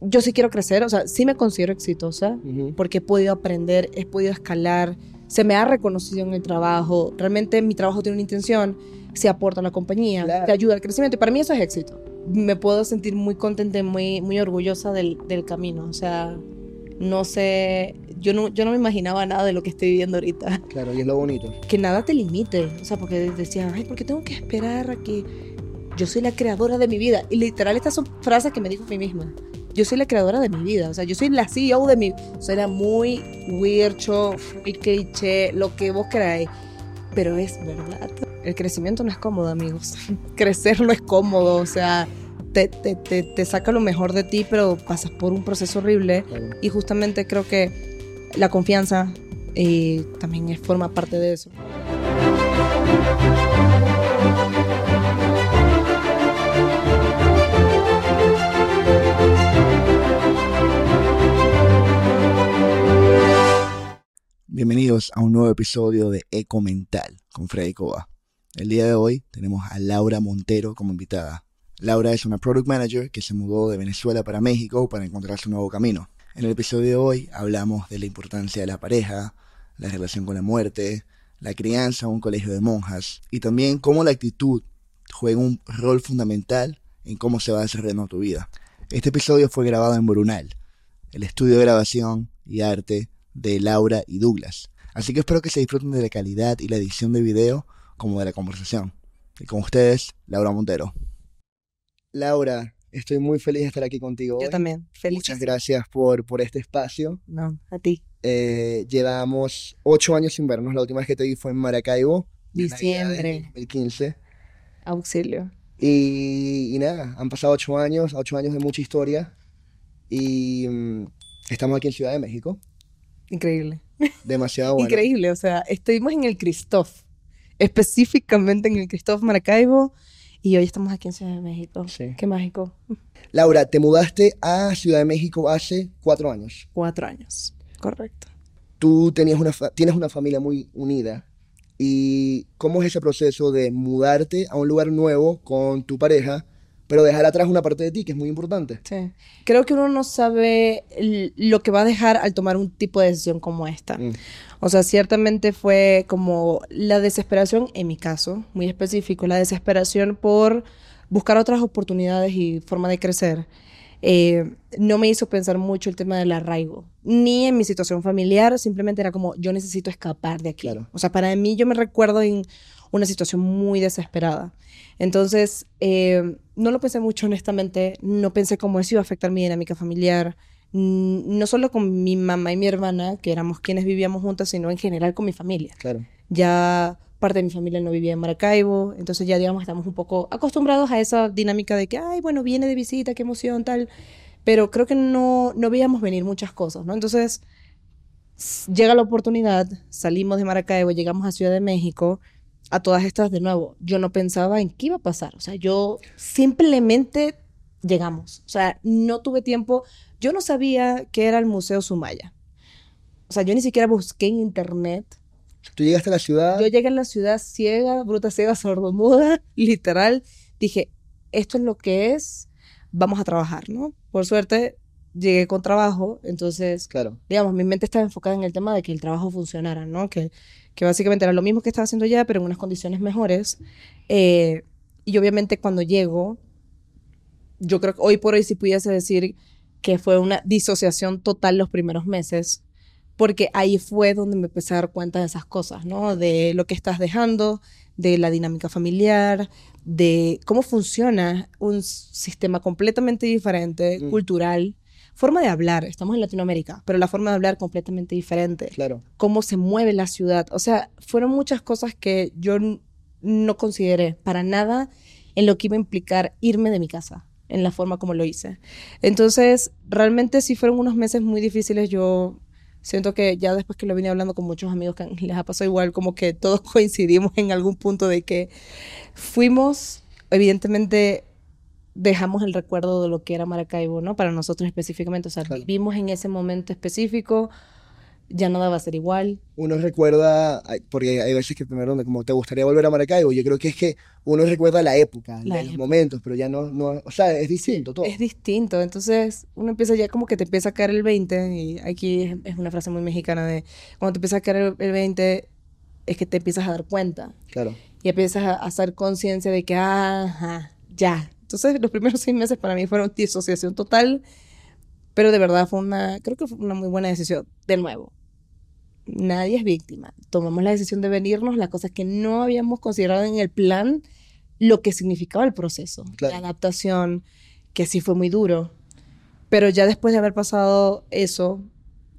yo sí quiero crecer, o sea, sí me considero exitosa porque he podido aprender, he podido escalar, se me ha reconocido en el trabajo, realmente mi trabajo tiene una intención, se aporta a la compañía, te ayuda al crecimiento y para mí eso es éxito. Me puedo sentir muy contenta, muy, muy orgullosa del, del camino, o sea, no sé, yo no, yo no me imaginaba nada de lo que estoy viviendo ahorita. Claro, y es lo bonito. Que nada te limite, o sea, porque decía, ay, ¿por qué tengo que esperar a que yo soy la creadora de mi vida? Y literal estas son frases que me dijo a mí misma. Yo soy la creadora de mi vida, o sea, yo soy la CEO de mi... Suena muy weircho, muy cliché, lo que vos queráis, pero es verdad. El crecimiento no es cómodo, amigos. Crecer no es cómodo, o sea, te, te, te, saca lo mejor de ti, pero pasas por un proceso horrible. Y justamente creo que la confianza eh, también forma parte de eso. Bienvenidos a un nuevo episodio de Eco Mental con Freddy Coba. El día de hoy tenemos a Laura Montero como invitada. Laura es una product manager que se mudó de Venezuela para México para encontrar su nuevo camino. En el episodio de hoy hablamos de la importancia de la pareja, la relación con la muerte, la crianza en un colegio de monjas y también cómo la actitud juega un rol fundamental en cómo se va desarrollando tu vida. Este episodio fue grabado en Brunal, el estudio de grabación y arte de Laura y Douglas. Así que espero que se disfruten de la calidad y la edición de video como de la conversación. Y con ustedes, Laura Montero. Laura, estoy muy feliz de estar aquí contigo. Yo también, feliz. Muchas gracias por, por este espacio. No, a ti. Eh, llevamos ocho años sin vernos. La última vez que te vi fue en Maracaibo. Diciembre. 2015. Auxilio. Y, nada, han pasado ocho años, ocho años de mucha historia. Y mm, estamos aquí en Ciudad de México. Increíble. Demasiado bueno. Increíble, o sea, estuvimos en el Christoph, específicamente en el Christoph Maracaibo y hoy estamos aquí en Ciudad de México. Sí. Qué mágico. Laura, te mudaste a Ciudad de México hace cuatro años. Cuatro años, correcto. Tú tenías una tienes una familia muy unida. ¿Y cómo es ese proceso de mudarte a un lugar nuevo con tu pareja, pero dejar atrás una parte de ti que es muy importante? Sí. Creo que uno no sabe lo que va a dejar al tomar un tipo de decisión como esta. Mm. O sea, ciertamente fue como la desesperación, en mi caso, muy específico, la desesperación por buscar otras oportunidades y forma de crecer. Eh, no me hizo pensar mucho el tema del arraigo, ni en mi situación familiar, simplemente era como, yo necesito escapar de aquí. O sea, para mí yo me recuerdo en una situación muy desesperada. Entonces, eh, no lo pensé mucho, honestamente, no pensé cómo eso iba a afectar mi dinámica familiar, no solo con mi mamá y mi hermana, que éramos quienes vivíamos juntas, sino en general con mi familia. Claro. Ya parte de mi familia no vivía en Maracaibo, entonces ya digamos estamos un poco acostumbrados a esa dinámica de que, ay, bueno, viene de visita, qué emoción, tal, pero creo que no, no veíamos venir muchas cosas, ¿no? Entonces llega la oportunidad, salimos de Maracaibo, llegamos a Ciudad de México, a todas estas de nuevo, yo no pensaba en qué iba a pasar, o sea, yo simplemente llegamos, o sea, no tuve tiempo, yo no sabía qué era el Museo Sumaya. O sea, yo ni siquiera busqué en internet. ¿Tú llegaste a la ciudad? Yo llegué a la ciudad ciega, bruta, ciega, sordomuda, literal. Dije, esto es lo que es, vamos a trabajar, ¿no? Por suerte, llegué con trabajo, entonces, claro. digamos, mi mente estaba enfocada en el tema de que el trabajo funcionara, ¿no? Que, que básicamente era lo mismo que estaba haciendo ya, pero en unas condiciones mejores. Eh, y obviamente cuando llego, yo creo que hoy por hoy sí pudiese decir que fue una disociación total los primeros meses, porque ahí fue donde me empecé a dar cuenta de esas cosas, ¿no? De lo que estás dejando, de la dinámica familiar, de cómo funciona un sistema completamente diferente, mm. cultural, forma de hablar, estamos en Latinoamérica, pero la forma de hablar completamente diferente. Claro. Cómo se mueve la ciudad, o sea, fueron muchas cosas que yo no consideré para nada en lo que iba a implicar irme de mi casa en la forma como lo hice. Entonces, realmente sí fueron unos meses muy difíciles. Yo siento que ya después que lo vine hablando con muchos amigos que les ha pasado igual, como que todos coincidimos en algún punto de que fuimos, evidentemente dejamos el recuerdo de lo que era Maracaibo, ¿no? Para nosotros específicamente, o sea, vivimos en ese momento específico, ya nada va a ser igual. Uno recuerda, porque hay veces que primero como te gustaría volver a Maracaibo, yo creo que es que uno recuerda la época, La los época. momentos, pero ya no, no, o sea, es distinto todo. Es distinto, entonces uno empieza ya como que te empieza a caer el 20, y aquí es, es una frase muy mexicana de cuando te empieza a caer el, el 20 es que te empiezas a dar cuenta Claro. y empiezas a, a hacer conciencia de que, ajá, ya. Entonces los primeros seis meses para mí fueron disociación total, pero de verdad fue una, creo que fue una muy buena decisión. De nuevo, nadie es víctima. Tomamos la decisión de venirnos, las cosas que no habíamos considerado en el plan, lo que significaba el proceso, Claro. la adaptación, que sí fue muy duro. Pero ya después de haber pasado eso,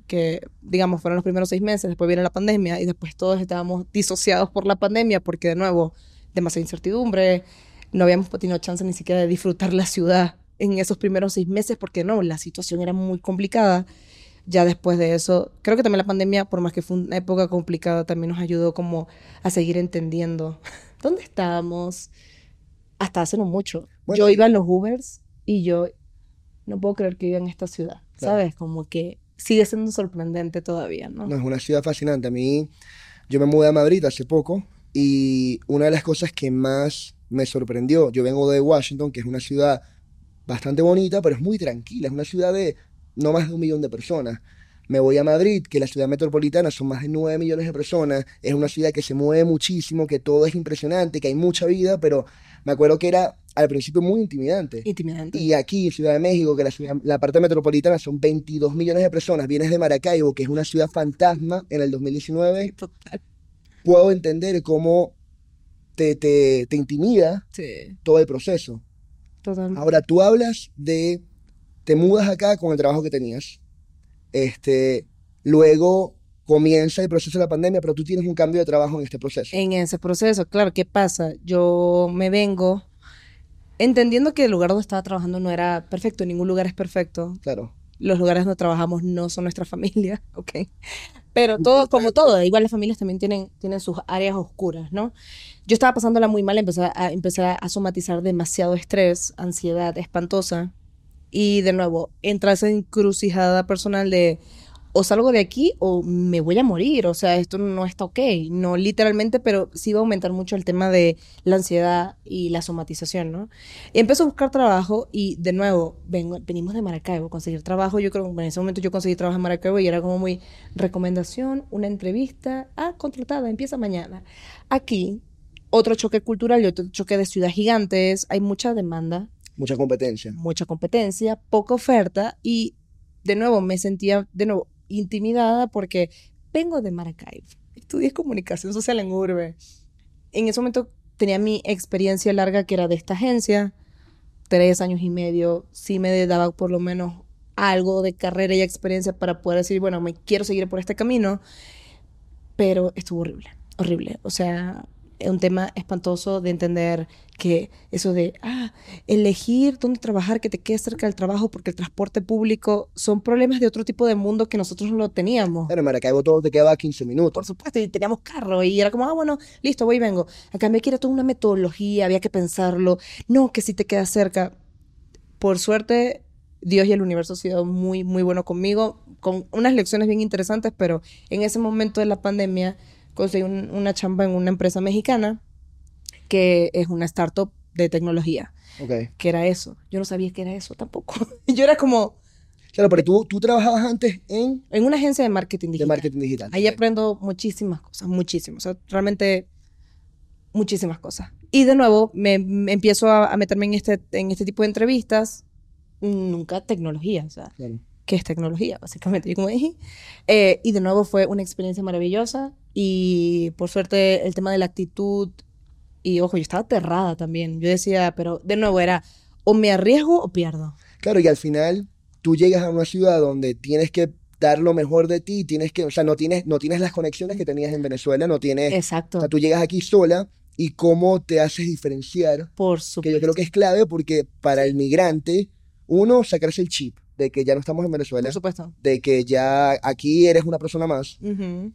que digamos fueron los primeros seis meses, después viene la pandemia y después todos estábamos disociados por la pandemia porque de nuevo, demasiada incertidumbre, no habíamos tenido chance ni siquiera de disfrutar la ciudad en esos primeros seis meses porque no, la situación era muy complicada. Ya después de eso, creo que también la pandemia, por más que fue una época complicada, también nos ayudó como a seguir entendiendo dónde estábamos hasta hace no mucho. Bueno, yo iba en los Ubers y yo no puedo creer que viva en esta ciudad, Claro. ¿sabes? Como que sigue siendo sorprendente todavía, ¿no? No, es una ciudad fascinante. A mí, yo me mudé a Madrid hace poco y una de las cosas que más me sorprendió, yo vengo de Washington, que es una ciudad bastante bonita, pero es muy tranquila, es una ciudad de no más de un millón de personas. Me voy a Madrid, que la ciudad metropolitana son más de 9 millones de personas, es una ciudad que se mueve muchísimo, que todo es impresionante, que hay mucha vida, pero me acuerdo que era al principio muy intimidante. Intimidante. Y aquí, Ciudad de México, que la, ciudad- la parte metropolitana son 22 millones de personas, vienes de Maracaibo, que es una ciudad fantasma en el 2019, Total. puedo entender cómo te, te, te intimida Sí, todo el proceso. total. Ahora, tú hablas de, te mudas acá con el trabajo que tenías, este, luego comienza el proceso de la pandemia, pero tú tienes un cambio de trabajo en este proceso. en ese proceso. Claro, ¿qué pasa? Yo me vengo entendiendo que el lugar donde estaba trabajando no era perfecto, ningún lugar es perfecto. Claro, Los lugares donde trabajamos no son nuestra familia, ¿ok? Pero todo, como todo, igual las familias también tienen, tienen sus áreas oscuras, ¿no? Yo estaba pasándola muy mal, empecé a, empecé a somatizar demasiado estrés, ansiedad espantosa. Y de nuevo, entra esa encrucijada personal de o salgo de aquí o me voy a morir. O sea, esto no está ok. No literalmente, pero sí va a aumentar mucho el tema de la ansiedad y la somatización, ¿no? Y empecé a buscar trabajo y de nuevo, vengo, venimos de Maracaibo, conseguir trabajo. Yo creo que en ese momento yo conseguí trabajo en Maracaibo y era como muy recomendación, una entrevista, ah, contratada, empieza mañana. Aquí, otro choque cultural y otro choque de ciudad gigantes, hay mucha demanda mucha competencia. mucha competencia, poca oferta y de nuevo me sentía de nuevo intimidada porque vengo de Maracaibo, estudié comunicación social en Urbe. En ese momento tenía mi experiencia larga que era de esta agencia, tres años y medio, sí me daba por lo menos algo de carrera y experiencia para poder decir, bueno, me quiero seguir por este camino, pero estuvo horrible, horrible. O sea, un tema espantoso de entender que eso de, ah, elegir dónde trabajar, que te quede cerca del trabajo, porque el transporte público son problemas de otro tipo de mundo que nosotros no lo teníamos. Claro, en Maracaibo todo te quedaba 15 Por minutos. supuesto, y teníamos carro y era como, ah, bueno, listo, voy y vengo. Acá me quiere toda una metodología, había que pensarlo. No, que si te quedas cerca. Por suerte, Dios y el universo han sido muy, muy bueno conmigo, con unas lecciones bien interesantes, pero en ese momento de la pandemia conseguí un- una chamba en una empresa mexicana que es una startup de tecnología, Ok. que era eso. Yo no sabía que era eso tampoco. Yo era como Claro, pero tú, tú trabajabas antes en en una agencia de marketing de digital. marketing digital. Ahí Ok. aprendo muchísimas cosas, muchísimas. O sea, realmente muchísimas cosas. Y de nuevo, me, me empiezo a, a meterme en este, en este tipo de entrevistas. Nunca tecnología, o sea, Claro. ¿Qué es tecnología? Básicamente, como dije. Eh, y de nuevo fue una experiencia maravillosa. Y por suerte, el tema de la actitud. Y ojo, yo estaba aterrada también. Yo decía, pero de nuevo era o me arriesgo o pierdo. Claro, y al final tú llegas a una ciudad donde tienes que dar lo mejor de ti, tienes que, o sea, no tienes, no tienes las conexiones que tenías en Venezuela, no tienes, o Exacto. sea, tú llegas aquí sola y cómo te haces diferenciar, Por que yo supuesto. creo que es clave porque para el migrante, uno, sacarse el chip de que ya no estamos en Venezuela, Por supuesto. de que ya aquí eres una persona más,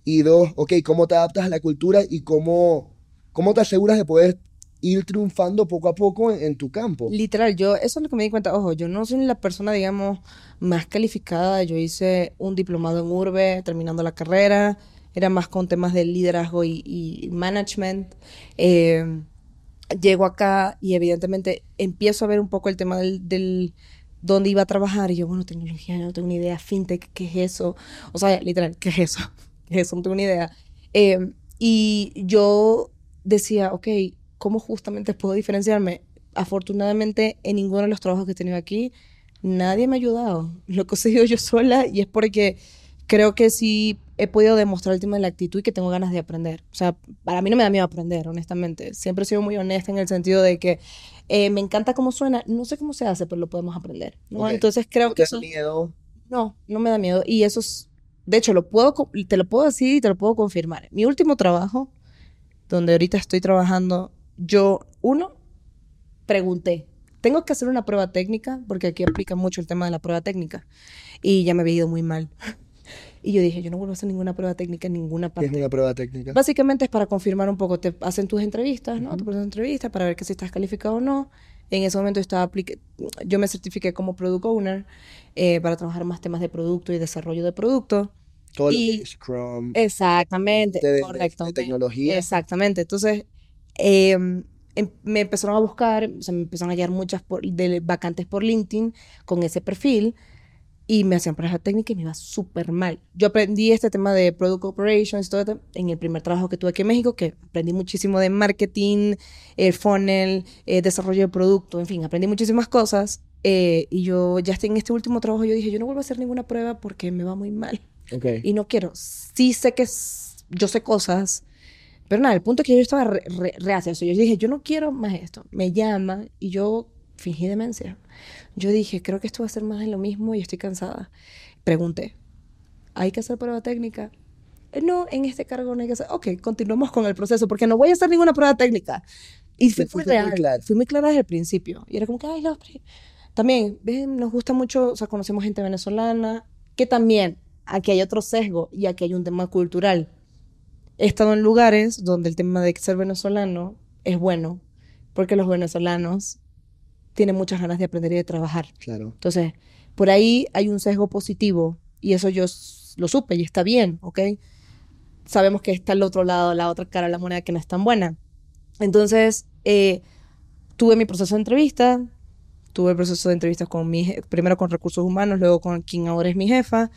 y dos, ok, cómo te adaptas a la cultura y cómo, cómo te aseguras de poder ir triunfando poco a poco en, en, tu campo. Literal, yo, eso es lo que me di cuenta, ojo, yo no soy la persona, digamos, más calificada, yo hice un diplomado en urbe terminando la carrera, era más con temas de liderazgo y, y management. Eh, llego acá y evidentemente empiezo a ver un poco el tema del, del dónde iba a trabajar y yo, bueno, tecnología, no tengo ni idea, fintech, ¿qué es eso? O sea, literal, ¿qué es eso? ¿Qué es eso? No tengo ni idea. Eh, y yo decía, ok, ¿cómo justamente puedo diferenciarme? Afortunadamente, en ninguno de los trabajos que he tenido aquí, nadie me ha ayudado. Lo he conseguido yo sola y es porque creo que sí he podido demostrar el tema de la actitud y que tengo ganas de aprender. O sea, para mí no me da miedo aprender, honestamente. Siempre he sido muy honesta en el sentido de que eh, me encanta cómo suena, no sé cómo se hace, pero lo podemos aprender. ¿no? Okay. Entonces creo ¿No que... te da miedo? No, no me da miedo. Y eso es, de hecho, lo puedo, te lo puedo decir y te lo puedo confirmar. Mi último trabajo, donde ahorita estoy trabajando, yo, uno, pregunté, tengo que hacer una prueba técnica, porque aquí aplica mucho el tema de la prueba técnica, y ya me había ido muy mal. Y yo dije, yo no vuelvo a hacer ninguna prueba técnica en ninguna parte. ¿Qué es una prueba técnica? Básicamente es para confirmar un poco, te hacen tus entrevistas, ¿no? Uh -huh. Te ponen entrevistas para ver que si estás calificado o no. En ese momento estaba yo me certifiqué como Product Owner eh, para trabajar más temas de producto y desarrollo de producto. Todo y, Scrum. Exactamente, de, correcto. De, de tecnología. Exactamente. Entonces, eh, em, me empezaron a buscar, o sea, me empezaron a hallar muchas por, de vacantes por LinkedIn con ese perfil y me hacían pruebas técnicas y me iba súper mal. Yo aprendí este tema de Product Operations todo esto en el primer trabajo que tuve aquí en México, que aprendí muchísimo de marketing, el funnel, eh, desarrollo de producto, en fin, aprendí muchísimas cosas. Eh, y yo ya en este último trabajo, yo dije, yo no vuelvo a hacer ninguna prueba porque me va muy mal. Okay. Y no quiero. Sí sé que yo sé cosas, pero nada, el punto es que yo estaba re, re, reacia. Yo dije, yo no quiero más esto. Me llama y yo fingí demencia. Yo dije, creo que esto va a ser más de lo mismo y estoy cansada. Pregunté, ¿hay que hacer prueba técnica? No, en este cargo no hay que hacer. Ok, continuamos con el proceso porque no voy a hacer ninguna prueba técnica. Y fui muy real. Muy clara. Fui muy clara desde el principio. Y era como que, ay, no, también, ven, nos gusta mucho, o sea, conocemos gente venezolana, que también aquí hay otro sesgo y aquí hay un tema cultural. He estado en lugares donde el tema de ser venezolano es bueno, porque los venezolanos tiene muchas ganas de aprender y de trabajar. Claro. Entonces, por ahí hay un sesgo positivo y eso yo lo supe y está bien, ¿ok? Sabemos que está el otro lado, la otra cara de la moneda que no es tan buena. Entonces, eh, tuve mi proceso de entrevista, tuve el proceso de entrevistas con mi, primero con recursos humanos, luego con quien ahora es mi jefa,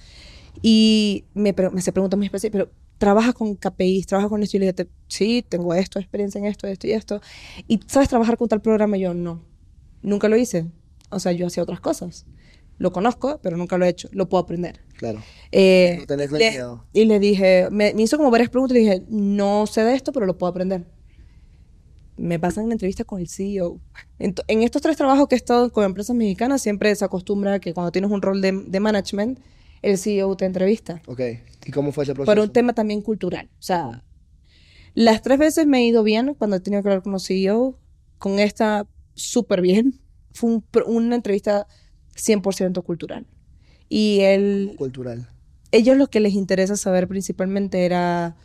y me, me se preguntó mi especie, pero trabajas con KPIs, trabajas con esto, y le dije, sí, tengo esto, experiencia en esto, esto y esto, y ¿sabes trabajar con tal programa? Y yo, no, nunca lo hice. O sea, yo hacía otras cosas. Lo conozco, pero nunca lo he hecho. Lo puedo aprender. Claro. Eh, no tenés le, miedo. Y le dije, me, me, hizo como varias preguntas y le dije, no sé de esto, pero lo puedo aprender. Me pasan en entrevista con el CEO. En, en, estos tres trabajos que he estado con empresas mexicanas, siempre se acostumbra que cuando tienes un rol de, de management, el CEO te entrevista. Ok. ¿Y cómo fue ese proceso? Por un tema también cultural. O sea, las tres veces me he ido bien cuando he tenido que hablar con los CEO. Con esta, súper bien. Fue un, una entrevista 100% cultural. Y él... Cultural. Ellos lo que les interesa saber principalmente era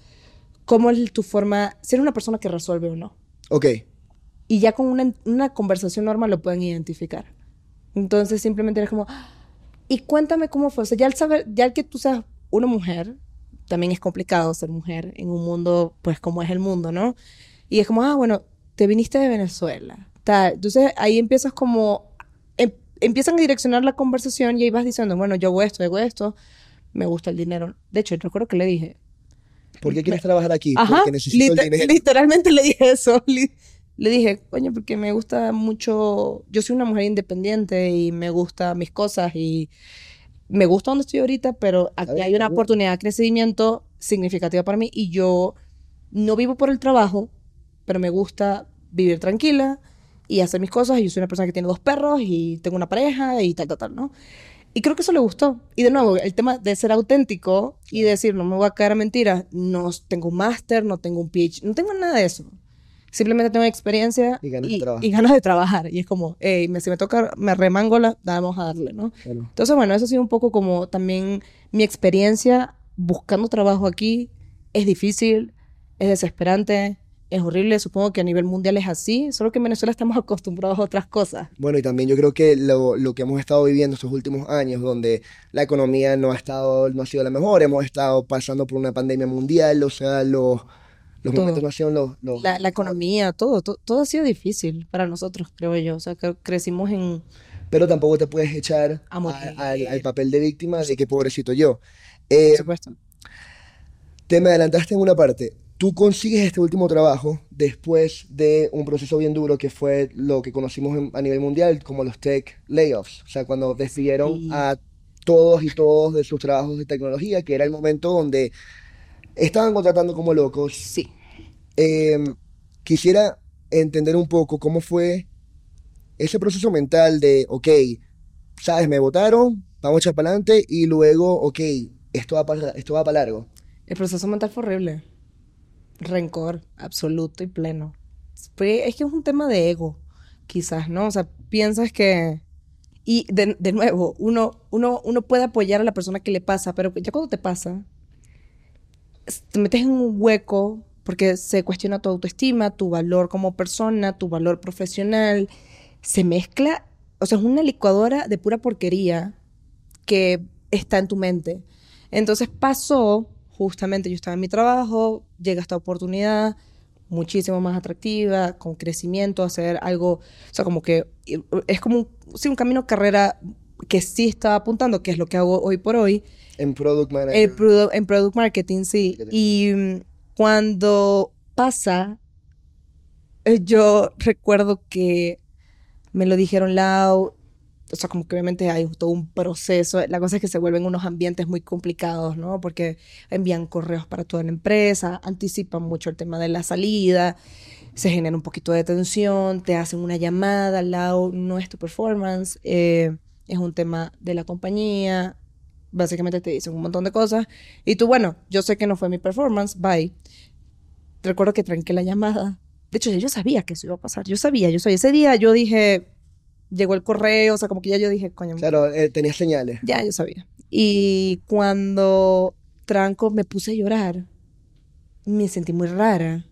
cómo es tu forma, si eres una persona que resuelve o no. Ok. Y ya con una, una conversación normal lo pueden identificar. Entonces simplemente era como, y cuéntame cómo fue. O sea, ya el saber, ya el que tú seas una mujer, también es complicado ser mujer en un mundo, pues como es el mundo, ¿no? Y es como, ah, bueno, te viniste de Venezuela. Tal. Entonces ahí empiezas como, em, empiezan a direccionar la conversación y ahí vas diciendo, bueno, yo hago esto, hago esto, me gusta el dinero. De hecho, recuerdo que le dije. ¿Por qué quieres me... trabajar aquí? Ajá, porque necesito el dinero. Literalmente le dije eso. Le dije, coño, porque me gusta mucho, yo soy una mujer independiente y me gustan mis cosas y me gusta donde estoy ahorita, pero aquí hay una oportunidad de crecimiento significativa para mí y yo no vivo por el trabajo, pero me gusta vivir tranquila y hacer mis cosas. Y yo soy una persona que tiene dos perros y tengo una pareja y tal, tal, tal, ¿no? Y creo que eso le gustó. Y de nuevo, el tema de ser auténtico y decir, no me voy a caer a mentiras, no tengo un máster, no tengo un PhD, no tengo nada de eso. Simplemente tengo experiencia y ganas, y, de, trabajar. y ganas de trabajar. Y es como, hey, me, si me toca, me remango, la, vamos a darle, ¿no? Claro. Entonces, bueno, eso ha sido un poco como también mi experiencia buscando trabajo aquí. Es difícil, es desesperante, es horrible, supongo que a nivel mundial es así, solo que en Venezuela estamos acostumbrados a otras cosas. Bueno, y también yo creo que lo, lo que hemos estado viviendo estos últimos años, donde la economía no ha, estado, no ha sido la mejor, hemos estado pasando por una pandemia mundial, o sea, los, los momentos no han sido los... los- La, la economía, todo, todo, todo ha sido difícil para nosotros, creo yo. O sea, que crecimos en... Pero tampoco te puedes echar A a- morir. al, al papel de víctima de que pobrecito yo. Eh, Por supuesto. Te me adelantaste en una parte. Tú consigues este último trabajo después de un proceso bien duro que fue lo que conocimos en- a nivel mundial como los tech layoffs. O sea, cuando despidieron Sí. a todos y todos de sus trabajos de tecnología, que era el momento donde estaban contratando como locos. Sí. Eh, quisiera entender un poco cómo fue ese proceso mental de, ok, sabes, me votaron, vamos a echar para adelante y luego, ok, esto va para, esto va para largo. El proceso mental fue horrible. Rencor absoluto y pleno. Es que es un tema de ego, quizás, ¿no? O sea, piensas que... Y de, nuevo, uno, uno, uno puede apoyar a la persona que le pasa, pero ya cuando te pasa, te metes en un hueco porque se cuestiona tu autoestima, tu valor como persona, tu valor profesional. Se mezcla, o sea, es una licuadora de pura porquería que está en tu mente. Entonces pasó, justamente yo estaba en mi trabajo, llega esta oportunidad muchísimo más atractiva, con crecimiento, hacer algo, o sea, como que es como un, sí, un camino carrera que sí estaba apuntando, que es lo que hago hoy por hoy, En Product el produ- en Product Marketing, sí. Marketing. Y mm, cuando pasa, eh, yo recuerdo que me lo dijeron Lau, o sea, como que obviamente hay todo un proceso. La cosa es que se vuelven unos ambientes muy complicados, ¿no? Porque envían correos para toda la empresa, anticipan mucho el tema de la salida, se genera un poquito de tensión, te hacen una llamada, Lau, no es tu performance, eh, es un tema de la compañía, básicamente te dicen un montón de cosas. Y tú, bueno, yo sé que no fue mi performance, bye. Recuerdo que tranqué la llamada. De hecho, yo sabía que eso iba a pasar. Yo sabía, yo sabía. Ese día yo dije, llegó el correo, o sea, como que ya yo dije, coño, Claro, eh, tenías señales. ya yo sabía. Y cuando tranco me puse a llorar, me sentí muy rara.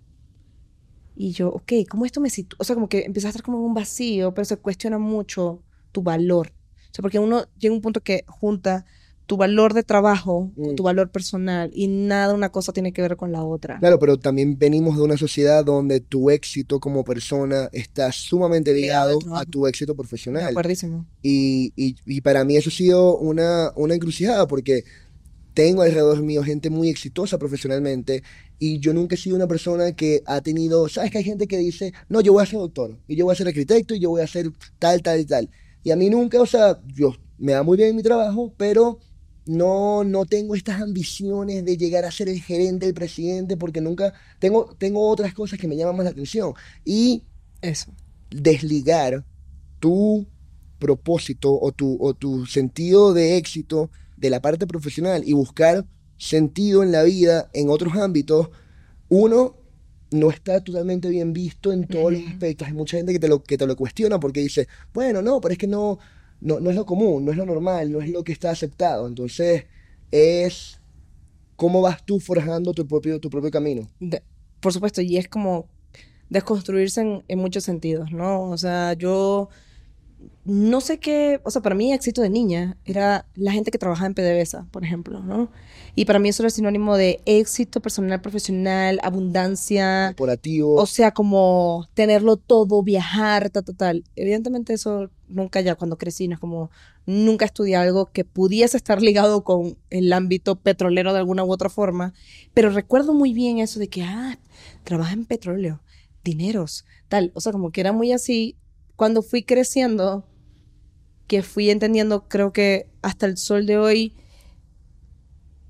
Y yo, ok, ¿cómo esto me sitúa? O sea, como que empieza a estar como en un vacío, pero se cuestiona mucho tu valor. O sea, porque uno llega a un punto que junta tu valor de trabajo con Mm. tu valor personal y nada una cosa tiene que ver con la otra. Claro, pero también venimos de una sociedad donde tu éxito como persona está sumamente Ligado a tu éxito profesional. Y, y, y para mí eso ha sido una, una encrucijada porque tengo alrededor mío gente muy exitosa profesionalmente y yo nunca he sido una persona que ha tenido, sabes que hay gente que dice, no, yo voy a ser doctor y yo voy a ser arquitecto y yo voy a ser tal, tal y tal. Y a mí nunca, o sea, yo me da muy bien mi trabajo, pero no, no tengo estas ambiciones de llegar a ser el gerente, el presidente, porque nunca tengo, tengo otras cosas que me llaman más la atención. Y Eso. desligar tu propósito o tu, o tu sentido de éxito de la parte profesional y buscar sentido en la vida en otros ámbitos, uno no está totalmente bien visto en todos los aspectos. Hay mucha gente que te lo, que te lo cuestiona porque dice, bueno, no, pero es que no, no, no es lo común, no es lo normal, no es lo que está aceptado. Entonces, es cómo vas tú forjando tu propio, tu propio camino. De- por supuesto, y es como desconstruirse en, en muchos sentidos, ¿no? O sea, yo no sé qué, o sea, para mí éxito de niña era la gente que trabajaba en PDVSA, por ejemplo, ¿no? Y para mí eso era sinónimo de éxito personal, profesional, abundancia, Corporativo. o sea, como tenerlo todo, viajar, tal, tal, tal. Evidentemente eso nunca ya cuando crecí, no es como nunca estudié algo que pudiese estar ligado con el ámbito petrolero de alguna u otra forma, pero recuerdo muy bien eso de que, ah, trabaja en petróleo, dineros, tal, o sea, como que era muy así. Cuando fui creciendo, que fui entendiendo, creo que hasta el sol de hoy,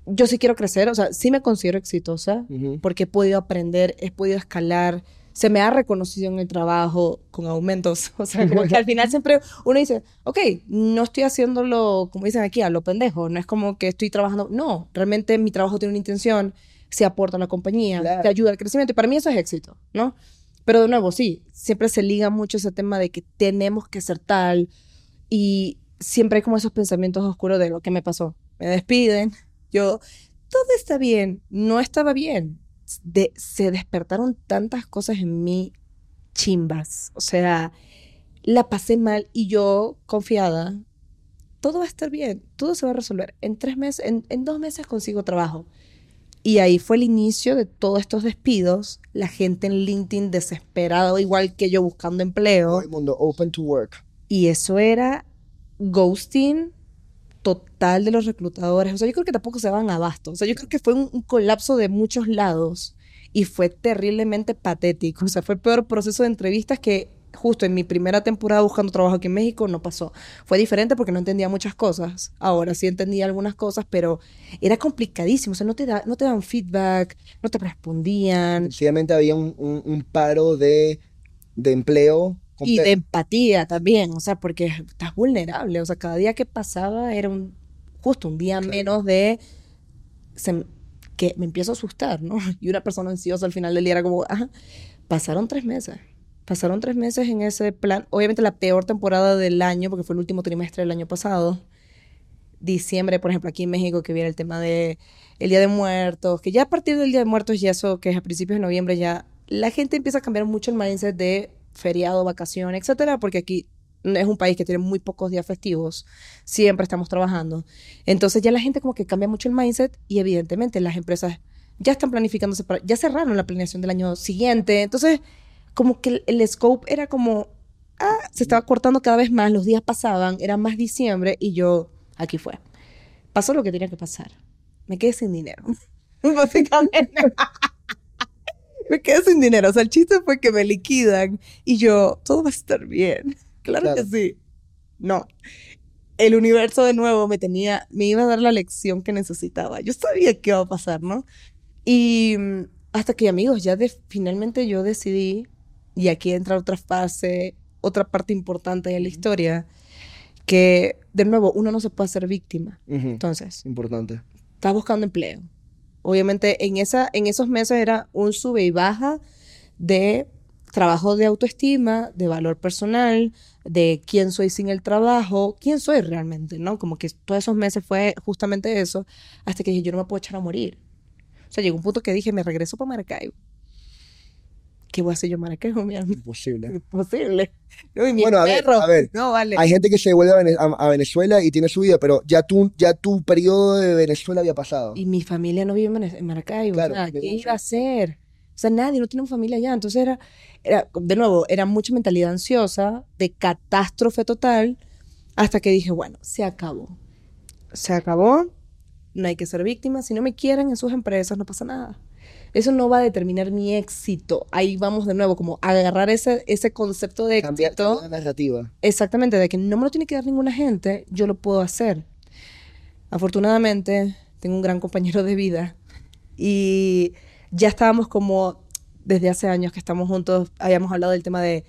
yo sí quiero crecer, o sea, sí me considero exitosa, Ujú. porque he podido aprender, he podido escalar, se me ha reconocido en el trabajo con aumentos. O sea, como que al final siempre uno dice, ok, no estoy haciéndolo, como dicen aquí, a lo pendejo, no es como que estoy trabajando, no, realmente mi trabajo tiene una intención, se aporta a la compañía, Claro. te ayuda al crecimiento, y para mí eso es éxito, ¿no? Pero de nuevo, sí, siempre se liga mucho ese tema de que tenemos que ser tal, y siempre hay como esos pensamientos oscuros de lo que me pasó. Me despiden, yo, todo está bien, no estaba bien. se despertaron tantas cosas en mí chimbas. O sea, la pasé mal y yo confiada, todo va a estar bien, todo se va a resolver. En tres meses, en, en dos meses consigo trabajo. Y ahí fue el inicio de todos estos despidos, la gente en LinkedIn desesperada, igual que yo buscando empleo. Todo el mundo open to work. Y eso era ghosting total de los reclutadores. O sea, yo creo que tampoco se van abasto. O sea, yo creo que fue un, colapso de muchos lados y fue terriblemente patético. O sea, fue el peor proceso de entrevistas que justo en mi primera temporada buscando trabajo aquí en México no pasó. Fue diferente porque no entendía muchas cosas. Ahora sí entendía algunas cosas, pero era complicadísimo. O sea, no te, da, no te daban feedback, no te respondían. Sencillamente había un, un, paro de, de empleo y de empatía también, o sea, porque estás vulnerable, o sea, cada día que pasaba era un, justo un día menos de que me empiezo a asustar, ¿no? Y una persona ansiosa al final del día era como, ajá, pasaron tres meses, pasaron tres meses en ese plan, obviamente la peor temporada del año, porque fue el último trimestre del año pasado, diciembre, por ejemplo, aquí en México, que viene el tema de el Día de Muertos, que ya a partir del Día de Muertos y eso, que es a principios de noviembre ya, la gente empieza a cambiar mucho el mindset de feriado, vacación, etcétera, porque aquí es un país que tiene muy pocos días festivos, siempre estamos trabajando. Entonces ya la gente como que cambia mucho el mindset y evidentemente las empresas ya están planificándose, para, ya cerraron la planeación del año siguiente. Entonces como que el, scope era como, ah, se estaba cortando cada vez más, los días pasaban, era más diciembre y yo, aquí fue. Pasó lo que tenía que pasar. Me quedé sin dinero. Básicamente me quedé sin dinero. O sea, el chiste fue que me liquidan y yo, todo va a estar bien. Claro, que sí. No. El universo de nuevo me tenía, me iba a dar la lección que necesitaba. Yo sabía qué iba a pasar, ¿no? Y mm, hasta que, amigos, ya de, finalmente yo decidí, y aquí entra otra fase, otra parte importante de la historia, que, de nuevo, uno no se puede hacer víctima. Entonces. Importante. Estás buscando empleo Obviamente en, esa, en esos meses era un sube y baja de trabajo de autoestima, de valor personal, de quién soy sin el trabajo, quién soy realmente, ¿no? Como que todos esos meses fue justamente eso, hasta que dije, yo no me puedo echar a morir. O sea, llegó un punto que dije, me regreso para Maracaibo. ¿Qué voy a hacer yo Maracaibo, mi Imposible. Imposible. bueno, a ver, a ver. No, vale. Hay gente que se vuelve a, Venezuela y tiene su vida, pero ya tu, ya tu periodo de Venezuela había pasado. Y mi familia no vive en Maracaibo. Claro, o sea, ¿qué iba a hacer? O sea, nadie, no tiene familia allá. Entonces era, era, de nuevo, era mucha mentalidad ansiosa, de catástrofe total, hasta que dije, bueno, se acabó. Se acabó, no hay que ser víctima. Si no me quieren en sus empresas, no pasa nada. Eso no va a determinar mi éxito. Ahí vamos de nuevo, como agarrar ese, ese concepto de éxito. la narrativa. Exactamente, de que no me lo tiene que dar ninguna gente, yo lo puedo hacer. Afortunadamente, tengo un gran compañero de vida y ya estábamos como, desde hace años que estamos juntos, habíamos hablado del tema de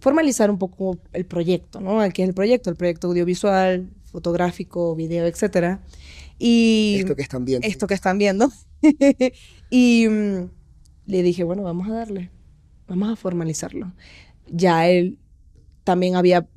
formalizar un poco el proyecto, ¿no? ¿Qué es el proyecto? El proyecto audiovisual, fotográfico, video, etcétera. Y esto que están viendo. Esto que están viendo. y mm, le dije, bueno, vamos a darle, vamos a formalizarlo. Ya él también había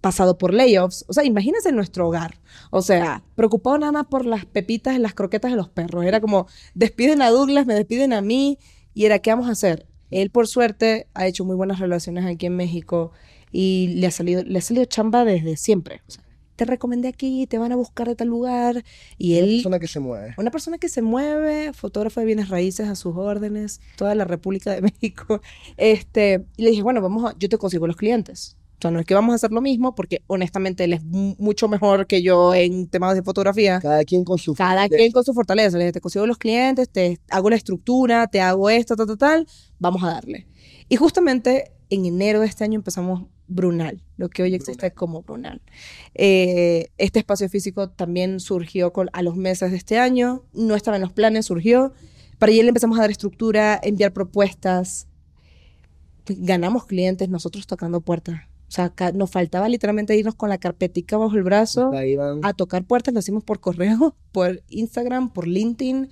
pasado por layoffs. O sea, imagínense en nuestro hogar. O sea, preocupado nada más por las pepitas las croquetas de los perros. Era como, despiden a Douglas, me despiden a mí. Y era, ¿qué vamos a hacer? Él, por suerte, ha hecho muy buenas relaciones aquí en México y le ha salido, le ha salido chamba desde siempre. O sea, te recomendé aquí, te van a buscar de tal lugar. Y él... Una persona que se mueve. Una persona que se mueve, fotógrafo de bienes raíces a sus órdenes, toda la República de México. Este, y le dije, bueno, vamos a, yo te consigo los clientes. O sea, no es que vamos a hacer lo mismo, porque honestamente él es mucho mejor que yo en temas de fotografía. Cada quien con su Cada quien con su fortaleza. Le dije, te consigo los clientes, te hago la estructura, te hago esto, tal, tal, tal. Vamos a darle. Y justamente en enero de este año empezamos Brunal, lo que hoy existe como Brunal. Eh, este espacio físico también surgió con, a los meses de este año, no estaba en los planes, surgió. Para le empezamos a dar estructura, enviar propuestas. Ganamos clientes nosotros tocando puertas. O sea, nos faltaba literalmente irnos con la carpetica bajo el brazo a tocar puertas. Lo hicimos por correo, por Instagram, por LinkedIn.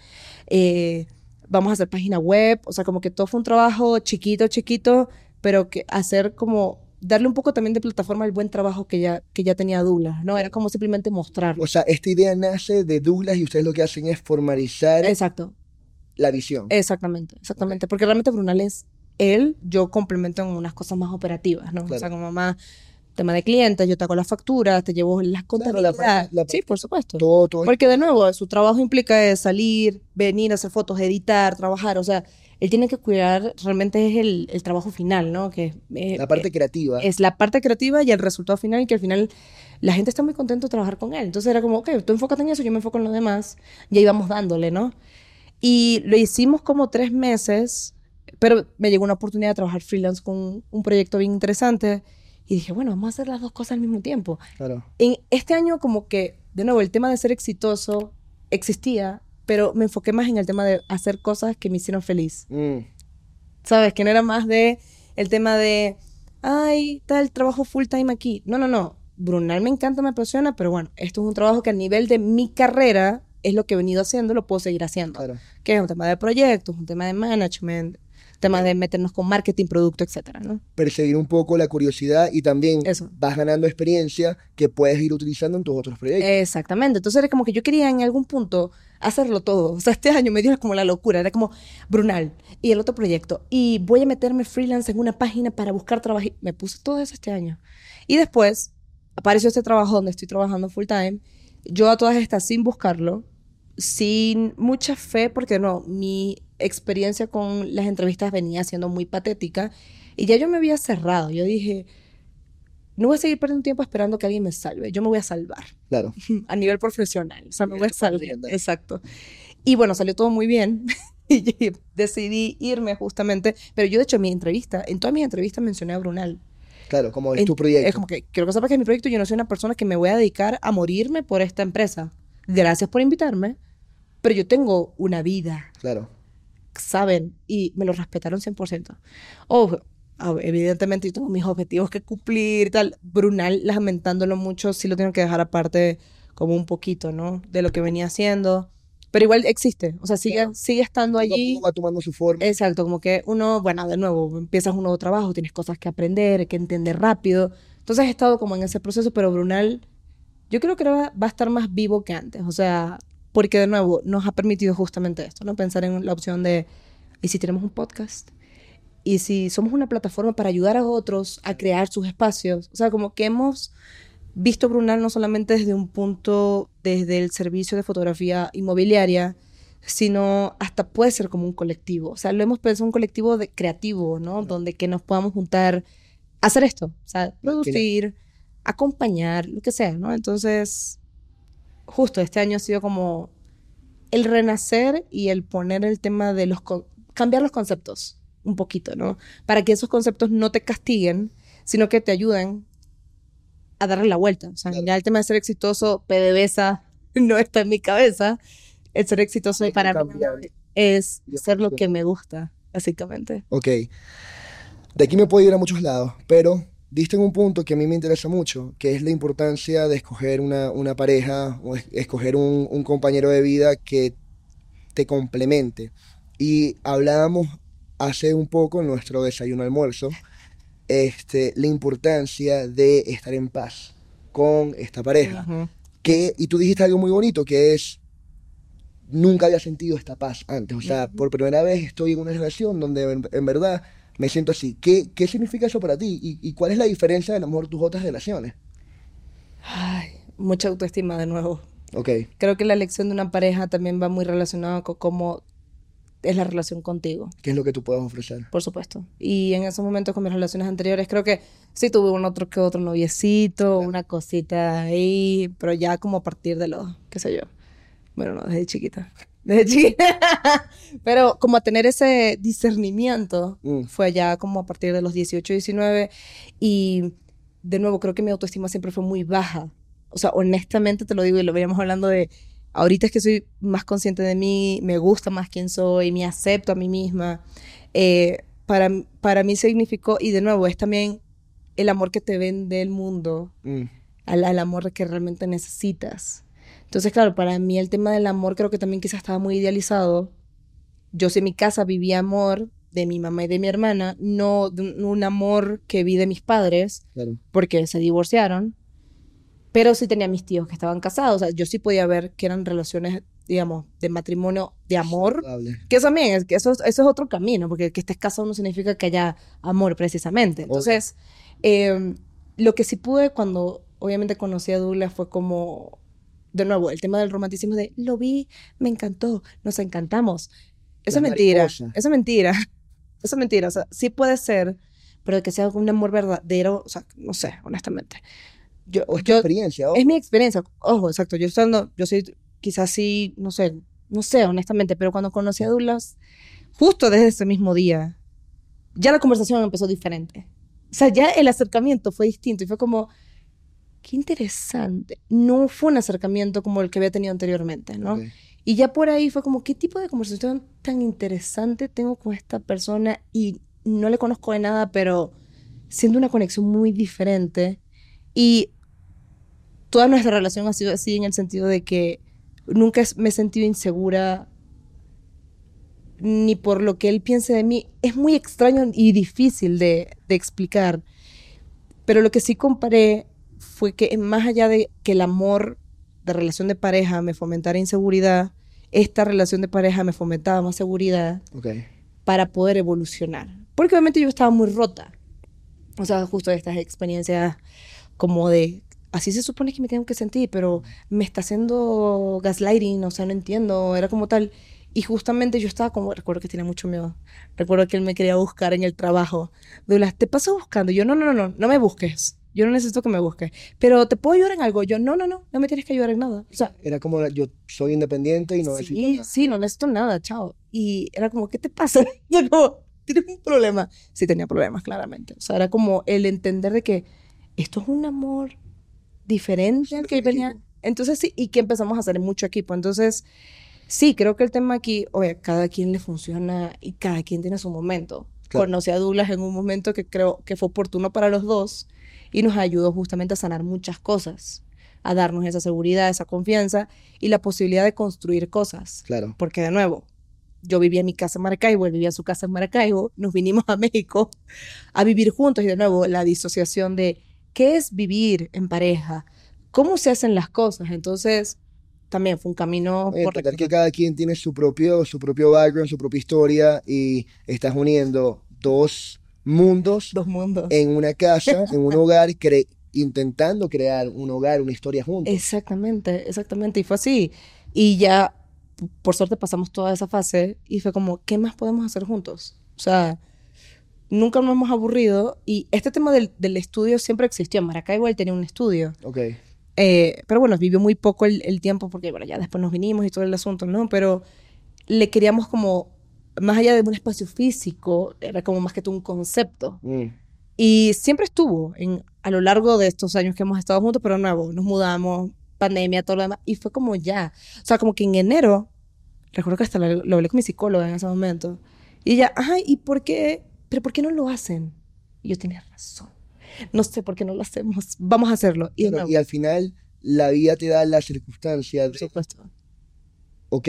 Eh, vamos a hacer página web. O sea, como que todo fue un trabajo chiquito, chiquito, pero que hacer como darle un poco también de plataforma al buen trabajo que ya, que ya tenía Douglas, ¿no? Era como simplemente mostrarlo. O sea, esta idea nace de Douglas y ustedes lo que hacen es formalizar. Exacto. la visión. Exactamente, exactamente. Porque realmente Brunal es él, yo complemento en unas cosas más operativas, ¿no? O sea, como más tema de clientes, yo te hago las facturas, te llevo las Claro, la contabilidades. la sí, por supuesto. Todo, todo. Porque de nuevo, su trabajo implica salir, venir, hacer fotos, editar, trabajar. O sea, él tiene que cuidar, realmente es el, el trabajo final, ¿no? Que eh, la parte creativa. es la parte creativa y el resultado final, y que al final la gente está muy contenta de trabajar con él. Entonces era como, ok, tú enfócate en eso, yo me enfoco en lo demás, y ahí vamos dándole, ¿no? Y lo hicimos como tres meses, pero me llegó una oportunidad de trabajar freelance con un proyecto bien interesante, y dije, bueno, vamos a hacer las dos cosas al mismo tiempo. Claro. En este año como que, de nuevo, el tema de ser exitoso existía, pero me enfoqué más en el tema de hacer cosas que me hicieron feliz. Mm, ¿Sabes? Que no era más de el tema de, ay, tal trabajo full time aquí. No, no, no. Brunal me encanta, me apasiona, pero bueno, esto es un trabajo que a nivel de mi carrera es lo que he venido haciendo, lo puedo seguir haciendo. claro. Que es un tema de proyectos, un tema de management, tema de meternos con marketing, producto, etcétera, ¿no? Perseguir un poco la curiosidad y también Eso. vas ganando experiencia que puedes ir utilizando en tus otros proyectos. Exactamente. Entonces era como que yo quería en algún punto hacerlo todo. O sea, este año me dio como la locura. Era como Brunal y el otro proyecto. Y voy a meterme freelance en una página para buscar trabajo. Me puse todo eso este año. Y después apareció este trabajo donde estoy trabajando full time. Yo a todas estas sin buscarlo, sin mucha fe, porque no, mi experiencia con las entrevistas venía siendo muy patética. Y ya yo me había cerrado. Yo dije, no voy a seguir perdiendo tiempo esperando que alguien me salve. Yo me voy a salvar Claro. a nivel profesional. O sea, me voy a salvar. Exacto. Y bueno, salió todo muy bien. y decidí irme justamente. Pero yo, de hecho, en mi entrevista, en todas mis entrevistas mencioné a Brunal. Claro, como es En- tu proyecto. Es como que quiero que sepas que es mi proyecto. Yo no soy una persona que me voy a dedicar a morirme por esta empresa. Gracias por invitarme. Pero yo tengo una vida, Claro. ¿Saben? Y me lo respetaron 100%. Ojo, evidentemente yo tengo mis objetivos que cumplir y tal. Brunal, lamentándolo mucho, sí lo tengo que dejar aparte como un poquito, ¿no? De lo que venía haciendo. Pero igual existe, o sea, sigue, Claro. sigue estando allí. va tomando su forma. Exacto, como que uno, bueno, de nuevo, empiezas un nuevo trabajo, tienes cosas que aprender, que entender rápido. Entonces he estado como en ese proceso, pero Brunal, yo creo que ahora va a estar más vivo que antes. O sea, porque de nuevo nos ha permitido justamente esto, ¿no? Pensar en la opción de, ¿y si tenemos un podcast? ¿Y si somos una plataforma para ayudar a otros a crear sus espacios? O sea, como que hemos visto Brunal no solamente desde un punto, desde el servicio de fotografía inmobiliaria, sino hasta puede ser como un colectivo. O sea, lo hemos pensado un colectivo de, creativo, ¿no? Donde que nos podamos juntar hacer esto. O sea, producir, acompañar, lo que sea, ¿no? Entonces, justo este año ha sido como el renacer y el poner el tema de los... cambiar los conceptos un poquito, ¿no? Para que esos conceptos no te castiguen, sino que te ayuden a darle la vuelta. O sea, ya el tema de ser exitoso, PDVSA, no está en mi cabeza. El ser exitoso para mí es ser lo que me gusta, básicamente. Ok. De aquí me puedo ir a muchos lados, pero diste en un punto que a mí me interesa mucho, que es la importancia de escoger una, una pareja o es- escoger un, un compañero de vida que te complemente. Y hablábamos hace un poco en nuestro desayuno almuerzo, este, la importancia de estar en paz con esta pareja. Ujú. que, y tú dijiste algo muy bonito, que es, nunca había sentido esta paz antes. O sea, por primera vez estoy en una relación donde en, en verdad me siento así. ¿Qué, qué significa eso para ti? ¿Y, y cuál es la diferencia de a lo mejor tus otras relaciones? Ay, mucha autoestima de nuevo. Ok, Creo que la elección de una pareja también va muy relacionada con cómo es la relación contigo, ¿qué es lo que tú puedes ofrecer? por supuesto. Y en esos momentos con mis relaciones anteriores, creo que sí tuve un otro que otro noviecito, una cosita ahí, pero ya como a partir de los, qué sé yo. Bueno, no, desde chiquita. Chiquita. pero como a tener ese discernimiento Mm, fue ya como a partir de los 18, 19 y de nuevo creo que mi autoestima siempre fue muy baja. O sea, honestamente te lo digo y lo veníamos hablando de ahorita es que soy más consciente de mí, me gusta más quién soy, me acepto a mí misma. Eh, para, para mí significó, y de nuevo, es también el amor que te vende el mundo mm, al, al amor que realmente necesitas. Entonces, claro, para mí el tema del amor creo que también quizás estaba muy idealizado. Yo sí en mi casa vivía amor de mi mamá y de mi hermana, no de un, amor que vi de mis padres, claro, porque se divorciaron, pero sí tenía mis tíos que estaban casados. O sea, yo sí podía ver que eran relaciones digamos, de matrimonio de amor, que eso también, es, que eso, eso es otro camino, porque que estés casado no significa que haya amor precisamente. Entonces, eh, lo que sí pude cuando obviamente conocí a Douglas fue como, de nuevo, el tema del romanticismo de, lo vi, me encantó, nos encantamos. Eso es mentira, eso es mentira, eso es mentira, o sea, sí puede ser, pero que sea un amor verdadero, o sea, no sé, honestamente. Yo, O es tu yo, experiencia, ojo. es mi experiencia. Ojo, exacto. Yo estando, yo soy quizás sí, no sé, no sé, honestamente, pero cuando conocí a Douglas, justo desde ese mismo día, ya la conversación empezó diferente. O sea, ya el acercamiento fue distinto y fue como, qué interesante. No fue un acercamiento como el que había tenido anteriormente, ¿no? Ok. Y ya por ahí fue como, ¿qué tipo de conversación tan interesante tengo con esta persona? Y no le conozco de nada, pero siento una conexión muy diferente. Y toda nuestra relación ha sido así en el sentido de que nunca me he sentido insegura ni por lo que él piense de mí. Es muy extraño y difícil de, de explicar. Pero lo que sí comparé fue que más allá de que el amor de relación de pareja me fomentara inseguridad, esta relación de pareja me fomentaba más seguridad Ok. para poder evolucionar. Porque obviamente yo estaba muy rota. O sea, justo de estas experiencias como de, así se supone que me tengo que sentir, pero me está haciendo gaslighting, o sea, no entiendo, era como tal. Y justamente yo estaba como, recuerdo que tenía mucho miedo. Recuerdo que él me quería buscar en el trabajo. Douglas, te paso buscando. Yo, no, no, no, no, no me busques. Yo no necesito que me busques. Pero te puedo ayudar en algo. Yo, no, no, no, no me tienes que ayudar en nada. O sea, Era como yo soy independiente y no necesito sí, nada. sí, no necesito nada, chao. Y era como, ¿qué te pasa? Yo como, ¿tienes un problema? Sí tenía problemas, claramente. O sea, era como el entender de que esto es un amor diferente al que venía. Entonces sí, y que empezamos a hacer mucho equipo. Entonces, sí, creo que el tema aquí, oye, cada quien le funciona y cada quien tiene su momento. Claro. Conocí a Douglas en un momento que creo que fue oportuno para los dos y nos ayudó justamente a sanar muchas cosas, a darnos esa seguridad, esa confianza y la posibilidad de construir cosas. Claro. Porque de nuevo, yo vivía en mi casa en Maracaibo, él vivía en su casa en Maracaibo, nos vinimos a México a vivir juntos y de nuevo la disociación de qué es vivir en pareja, cómo se hacen las cosas. Entonces, también fue un camino Oye, por entender que cada quien tiene su propio, su propio background, su propia historia y estás uniendo dos mundos dos mundos. en una casa, en un hogar, cre- intentando crear un hogar, una historia juntos. Exactamente, exactamente. Y fue así. Y ya, por suerte, pasamos toda esa fase y fue como, ¿qué más podemos hacer juntos? O sea, nunca nos hemos aburrido. Y este tema del, del estudio siempre existió. En Maracaibo él tenía un estudio. Ok. Eh, pero bueno, vivió muy poco el, el tiempo porque, bueno, ya después nos vinimos y todo el asunto, ¿no? Pero le queríamos como, más allá de un espacio físico, era como más que todo un concepto. Mm. Y siempre estuvo en, a lo largo de estos años que hemos estado juntos, pero nuevo, nos mudamos, pandemia, todo lo demás, y fue como ya. O sea, como que en enero, recuerdo que hasta lo, lo hablé con mi psicóloga en ese momento, y ella, ajá, ¿y por qué? ¿Pero por qué no lo hacen? Y yo tenía razón. No sé por qué no lo hacemos. Vamos a hacerlo. Y y al final la vida te da la circunstancia por de, supuesto. ok,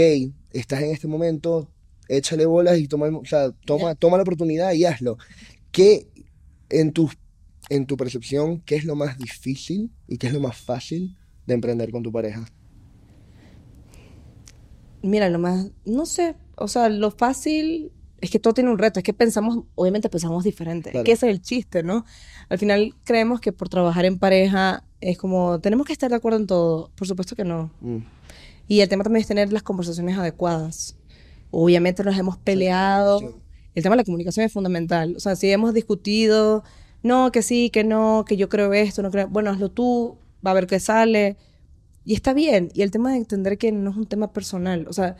estás en este momento, échale bolas y toma, o sea, toma, toma la oportunidad y hazlo. ¿Qué en tu, en tu percepción, qué es lo más difícil y qué es lo más fácil de emprender con tu pareja? Mira, lo más, no sé, o sea, lo fácil es que todo tiene un reto, es que pensamos, obviamente pensamos diferente, Claro. que ese es el chiste, ¿no? Al final creemos que por trabajar en pareja es como, tenemos que estar de acuerdo en todo, por supuesto que no. Mm. Y el tema también es tener las conversaciones adecuadas. Obviamente nos hemos peleado, el tema de la comunicación es fundamental, o sea, si hemos discutido, no, que sí, que no, que yo creo esto, no creo, bueno, hazlo tú, va a ver qué sale. Y está bien. Y el tema de entender que no es un tema personal. O sea,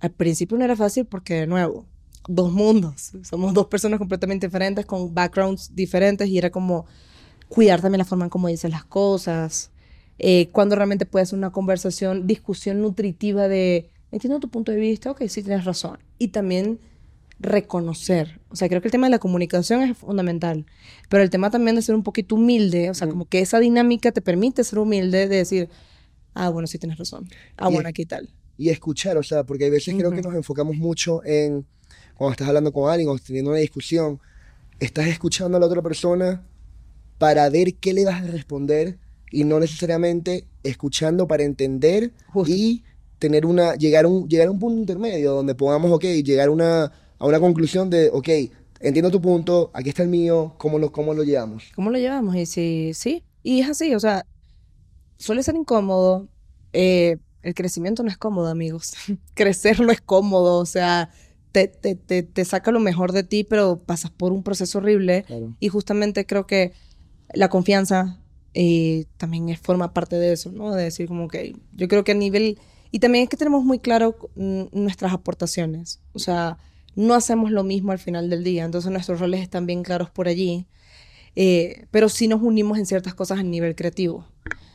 al principio no era fácil porque, de nuevo, dos mundos. Somos dos personas completamente diferentes, con backgrounds diferentes, y era como cuidar también la forma en cómo dices las cosas. Eh, cuando realmente puede ser una conversación, discusión nutritiva de, entiendo tu punto de vista, ok, sí tienes razón. Y también reconocer. O sea, creo que el tema de la comunicación es fundamental. Pero el tema también de ser un poquito humilde, o sea, como que esa dinámica te permite ser humilde, de decir, ah, bueno, sí tienes razón. Ah, Y- bueno, aquí tal. y escuchar, o sea, porque a veces creo que nos enfocamos mucho en cuando estás hablando con alguien o teniendo una discusión, estás escuchando a la otra persona para ver qué le vas a responder y no necesariamente escuchando para entender Justo. y tener una, llegar a un, llegar a un punto intermedio donde podamos, ok, llegar a una, a una conclusión de, ok, entiendo tu punto, aquí está el mío, ¿cómo lo, cómo lo llevamos? ¿Cómo lo llevamos? Y sí, sí, y es así, o sea, suele ser incómodo. Eh, el crecimiento no es cómodo, amigos. Crecer no es cómodo, o sea, te, te, te, te, saca lo mejor de ti, pero pasas por un proceso horrible. Y justamente creo que la confianza eh, también es, forma parte de eso, ¿no? De decir como que yo creo que a nivel... Y también es que tenemos muy claro nuestras aportaciones. O sea, no hacemos lo mismo al final del día, entonces nuestros roles están bien claros por allí. Eh, pero sí nos unimos en ciertas cosas a nivel creativo.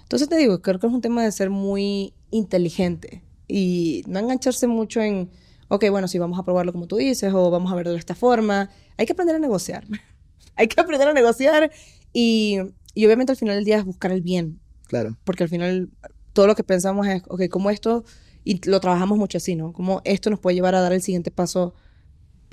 Entonces te digo, creo que es un tema de ser muy inteligente y no engancharse mucho en, ok, bueno, si vamos a probarlo como tú dices o vamos a verlo de esta forma. Hay que aprender a negociar. Hay que aprender a negociar y, y obviamente al final del día es buscar el bien. Claro. Porque al final todo lo que pensamos es, ok, como esto, y lo trabajamos mucho así, ¿no? Como esto nos puede llevar a dar el siguiente paso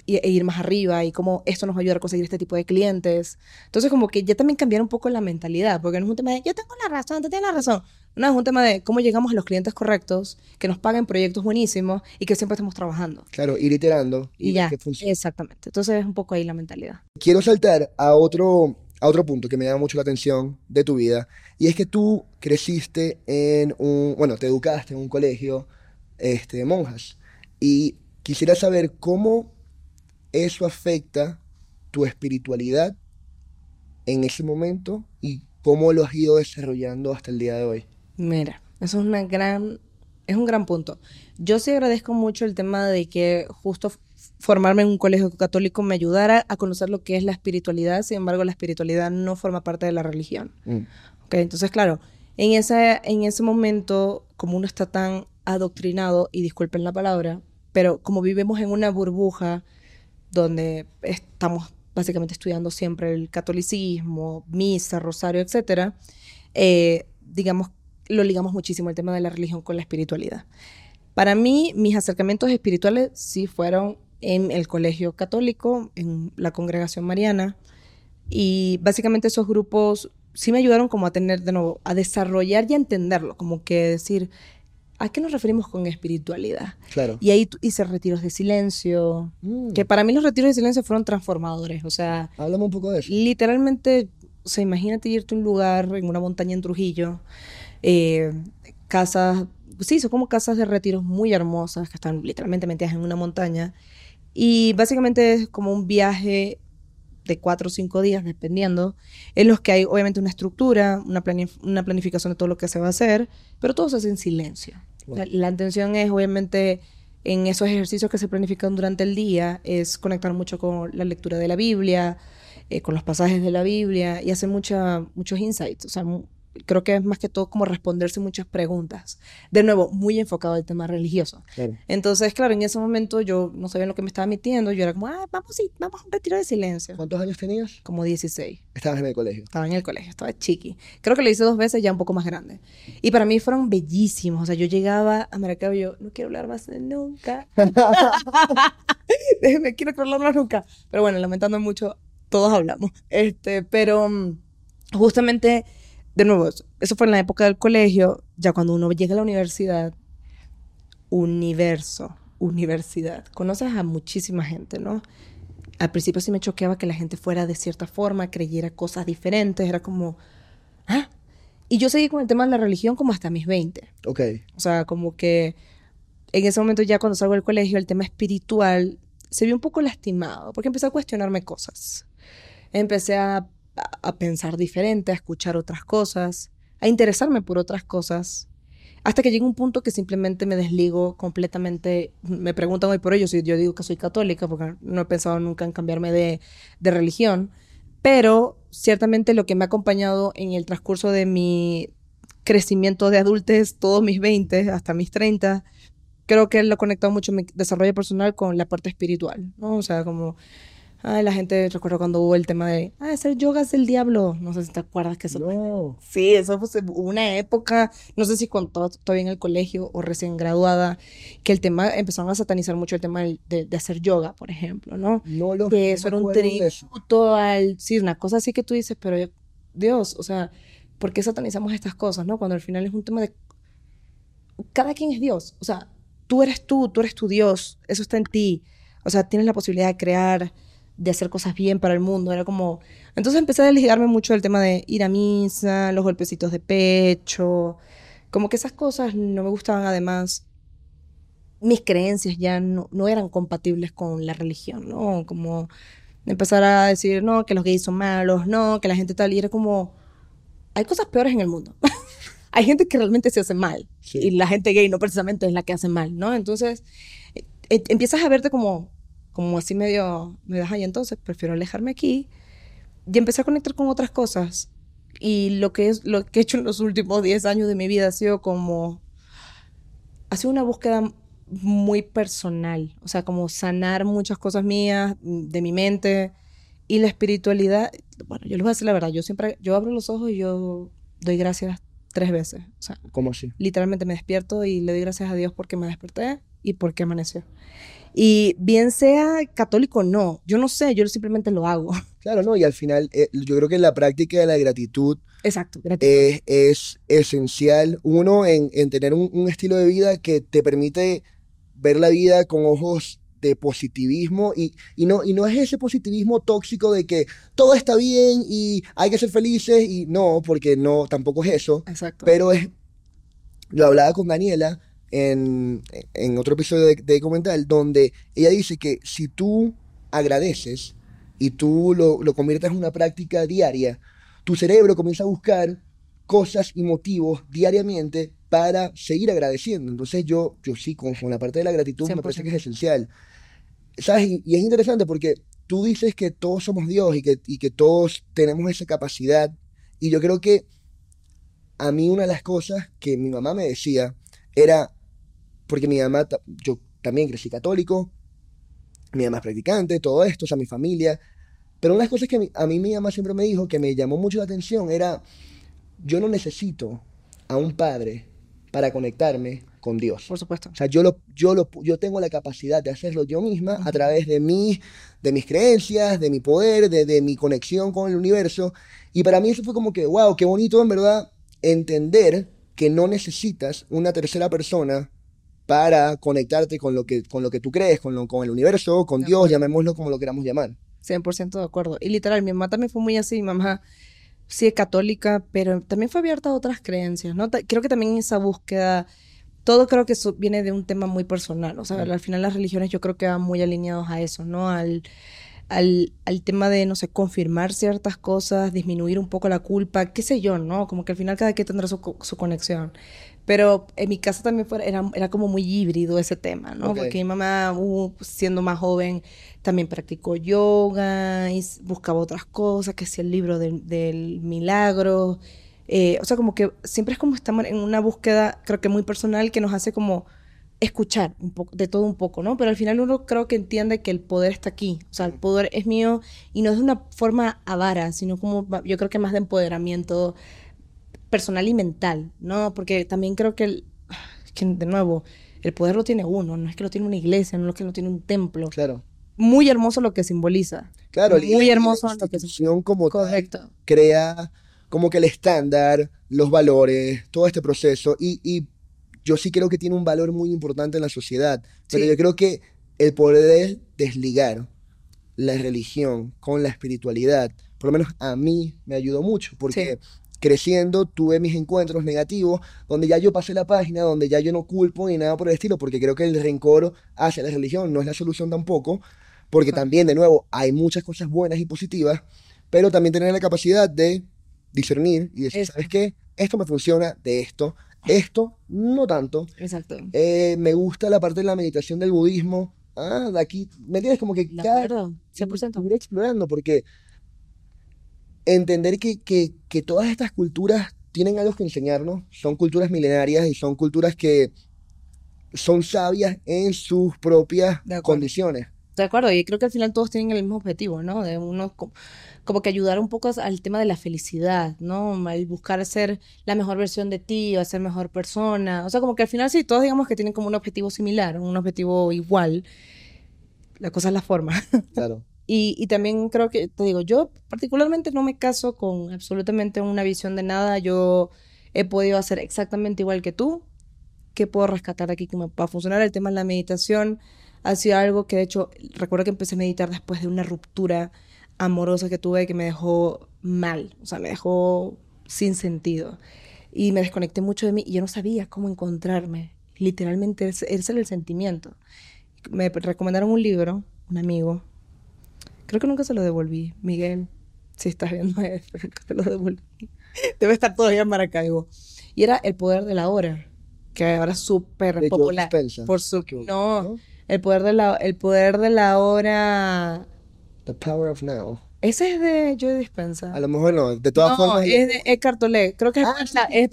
e ir más arriba y cómo esto nos va a ayudar a conseguir este tipo de clientes. Entonces, como que ya también cambiar un poco la mentalidad, porque no es un tema de yo tengo la razón, tú tienes la razón. No, es un tema de cómo llegamos a los clientes correctos, que nos paguen proyectos buenísimos y que siempre estemos trabajando. Claro, ir iterando y, ya, exactamente. Entonces, es un poco ahí la mentalidad. Quiero saltar a otro, a otro punto que me llama mucho la atención de tu vida, y es que tú creciste en un, bueno, te educaste en un colegio este, de monjas, y quisiera saber cómo eso afecta tu espiritualidad en ese momento y cómo lo has ido desarrollando hasta el día de hoy. Mira, eso es una gran es un gran punto. Yo sí agradezco mucho el tema de que justo formarme en un colegio católico me ayudara a conocer lo que es la espiritualidad, sin embargo la espiritualidad no forma parte de la religión. Mm. Okay, entonces claro, en ese, en ese momento, como uno está tan adoctrinado, y disculpen la palabra, pero como vivimos en una burbuja donde estamos básicamente estudiando siempre el catolicismo, misa, rosario, etcétera, eh, digamos, lo ligamos muchísimo el tema de la religión con la espiritualidad. Para mí, mis acercamientos espirituales sí fueron en el colegio católico, en la congregación mariana, y básicamente esos grupos sí me ayudaron como a tener de nuevo, a desarrollar y a entenderlo, como que decir, ¿A qué nos referimos con espiritualidad? Claro. Y ahí hice retiros de silencio, mm. que para mí los retiros de silencio fueron transformadores, o sea... Háblame un poco de eso. Literalmente, o sea, imagínate irte a un lugar en una montaña en Trujillo, eh, casas, sí, son como casas de retiros muy hermosas, que están literalmente metidas en una montaña, y básicamente es como un viaje de cuatro o cinco días, dependiendo, en los que hay obviamente una estructura, una, una planificación de todo lo que se va a hacer, pero todo se hace en silencio. La, intención es obviamente en esos ejercicios que se planifican durante el día, es conectar mucho con la lectura de la Biblia, eh, con los pasajes de la Biblia y hacer mucha, muchos insights, o sea, creo que es más que todo como responderse muchas preguntas. De nuevo, muy enfocado al tema religioso. Entonces, claro, en ese momento yo no sabía lo que me estaba metiendo. Yo era como, ah, vamos, sí, vamos a un retiro de silencio. ¿Cuántos años tenías? Como 16. ¿Estabas en el colegio? Estaba en el colegio, estaba chiqui. Creo que lo hice dos veces, ya un poco más grande. Y para mí fueron bellísimos. O sea, yo llegaba a Maracaibo y yo, no quiero hablar más nunca. Déjeme, quiero hablar más nunca. Pero bueno, lamentando mucho, todos hablamos. Este, pero mm, justamente de nuevo, eso fue en la época del colegio, ya cuando uno llega a la universidad, universo, universidad, conoces a muchísima gente, ¿no? Al principio sí me choqueaba que la gente fuera de cierta forma, creyera cosas diferentes, era como, ¿ah? Y yo seguí con el tema de la religión como hasta mis 20. Ok. O sea, como que en ese momento ya cuando salgo del colegio, el tema espiritual se vio un poco lastimado, porque empecé a cuestionarme cosas. Empecé a a pensar diferente, a escuchar otras cosas, a interesarme por otras cosas, hasta que llega un punto que simplemente me desligo completamente. Me preguntan hoy por ello si yo digo que soy católica, porque no he pensado nunca en cambiarme de, de religión, pero ciertamente lo que me ha acompañado en el transcurso de mi crecimiento de adultez, todos mis 20 hasta mis 30, creo que lo ha conectado mucho mi desarrollo personal con la parte espiritual, ¿no? O sea, como Ay, la gente, recuerdo cuando hubo el tema de, ah, hacer yoga es el diablo. No sé si te acuerdas que eso. No. Sí, eso fue una época, no sé si cuando todavía en el colegio o recién graduada, que el tema, empezaron a satanizar mucho el tema de, de, hacer yoga, por ejemplo, ¿no? No lo Que eso era un tributo al. Sí, una cosa así que tú dices, pero Dios, o sea, ¿por qué satanizamos estas cosas, no? Cuando al final es un tema de cada quien es Dios. O sea, tú eres tú, tú eres tu Dios, eso está en ti. O sea, tienes la posibilidad de crear, de hacer cosas bien para el mundo. Era como... Entonces empecé a desligarme mucho del tema de ir a misa, los golpecitos de pecho, como que esas cosas no me gustaban además. Mis creencias ya no, no eran compatibles con la religión, ¿no? Como empezar a decir, no, que los gays son malos, no, que la gente tal, y era como, hay cosas peores en el mundo. hay gente que realmente se hace mal, y la gente gay no precisamente es la que hace mal, ¿no? Entonces, eh, empiezas a verte como, como así medio, me das ahí entonces, prefiero alejarme aquí, y empecé a conectar con otras cosas. Y lo que, es, lo que he hecho en los últimos 10 años de mi vida ha sido como, ha sido una búsqueda muy personal, o sea, como sanar muchas cosas mías, de mi mente y la espiritualidad. Bueno, yo les voy a decir la verdad, yo siempre, yo abro los ojos y yo doy gracias tres veces. O sea, ¿Cómo así? Literalmente me despierto y le doy gracias a Dios porque me desperté y porque amaneció. Y bien sea católico o no, yo no sé, yo simplemente lo hago. Claro, no, y al final eh, yo creo que la práctica de la gratitud, Exacto, gratitud. Es, es, esencial, uno, en, en tener un, un, estilo de vida que te permite ver la vida con ojos de positivismo y, y, no, y no es ese positivismo tóxico de que todo está bien y hay que ser felices y no, porque no, tampoco es eso. Exacto. Pero es, lo hablaba con Daniela en, en otro episodio de, de Comental, donde ella dice que si tú agradeces y tú lo, lo conviertes en una práctica diaria, tu cerebro comienza a buscar cosas y motivos diariamente para seguir agradeciendo. Entonces yo, yo sí, con, con la parte de la gratitud 100%. me parece que es esencial. ¿Sabes? Y, y, es interesante porque tú dices que todos somos Dios y que, y que todos tenemos esa capacidad. Y yo creo que a mí una de las cosas que mi mamá me decía era, porque mi mamá, yo también crecí católico, mi mamá es practicante, todo esto, o sea, mi familia. Pero una de las cosas que a mí mi mamá siempre me dijo que me llamó mucho la atención era, yo no necesito a un padre para conectarme con Dios. Por supuesto. O sea, yo, lo, yo, lo, yo tengo la capacidad de hacerlo yo misma a través de, mí, de mis creencias, de mi poder, de, de mi conexión con el universo. Y para mí eso fue como que, wow, qué bonito en verdad entender que no necesitas una tercera persona para conectarte con lo que, con lo que tú crees, con, lo, con el universo, con de Dios, acuerdo. llamémoslo como lo queramos llamar. 100% de acuerdo. Y literal, mi mamá también fue muy así, mi mamá sí es católica, pero también fue abierta a otras creencias, ¿no? Creo que también esa búsqueda, todo creo que eso viene de un tema muy personal, o sea, al final las religiones yo creo que van muy alineados a eso, ¿no? Al, al, al, tema de, no sé, confirmar ciertas cosas, disminuir un poco la culpa, qué sé yo, ¿no? Como que al final cada quien tendrá su, su conexión. Pero en mi casa también fue, era, era como muy híbrido ese tema, ¿no? Okay. Porque mi mamá, uh, siendo más joven, también practicó yoga y buscaba otras cosas, que si el libro del, del milagro. Eh, o sea, como que siempre es como estamos en una búsqueda, creo que muy personal, que nos hace como escuchar un poco, de todo un poco, ¿no? Pero al final uno creo que entiende que el poder está aquí, o sea, el poder es mío y no es de una forma avara, sino como yo creo que más de empoderamiento personal y mental, ¿no? Porque también creo que, el, que de nuevo, el poder lo tiene uno, no es que lo tiene una iglesia, no es que lo tiene un templo. Claro. Muy hermoso lo que simboliza. Claro, muy la, hermoso la lo que institución como Correcto. Tal, crea como que el estándar, los valores, todo este proceso y, y yo sí creo que tiene un valor muy importante en la sociedad, pero Sí. yo creo que el poder desligar la religión con la espiritualidad, por lo menos a mí me ayudó mucho, porque creciendo tuve mis encuentros negativos, donde ya yo pasé la página, donde ya yo no culpo ni nada por el estilo, porque creo que el rencor hacia la religión no es la solución tampoco, porque también, de nuevo, hay muchas cosas buenas y positivas, pero también tener la capacidad de discernir y decir. ¿sabes qué? Esto me funciona de esto, esto no tanto. Exacto. Eh, me gusta la parte de la meditación del budismo. Ah, de aquí, ¿me entiendes? Como que De cada acuerdo, 100%. ir explorando, porque entender que, que, que todas estas culturas tienen algo que enseñarnos, son culturas milenarias y son culturas que son sabias en sus propias De condiciones. De acuerdo, y creo que al final todos tienen el mismo objetivo, ¿no? De uno co- como que ayudar un poco al tema de la felicidad, ¿no? El buscar ser la mejor versión de ti o ser mejor persona. O sea, como que al final sí, todos digamos que tienen como un objetivo similar, un objetivo igual. La cosa es la forma. Claro. Y, también creo que, te digo, yo particularmente no me caso con absolutamente una visión de nada. Yo he podido hacer exactamente igual que tú qué puedo rescatar aquí que me pueda funcionar. El tema de la meditación ha sido algo que de hecho recuerdo que empecé a meditar después de una ruptura amorosa que tuve que me dejó mal, o sea, me dejó sin sentido. Y me desconecté mucho de mí y yo no sabía cómo encontrarme. Literalmente, ese era el sentimiento. Me recomendaron un libro, un amigo. Creo que nunca se lo devolví. Miguel, si estás viendo esto, nunca te lo devolví. Debe estar todavía en Maracaibo. Y era El Poder de la Hora, que ahora es súper popular. Por su... ¿no? No, el poder de la, el poder de la hora. The Power of Now. Ese es de Joe Dispensa. A lo mejor no. De todas no, formas. es de Eckhart Tolle. Creo que es, Ah, la- es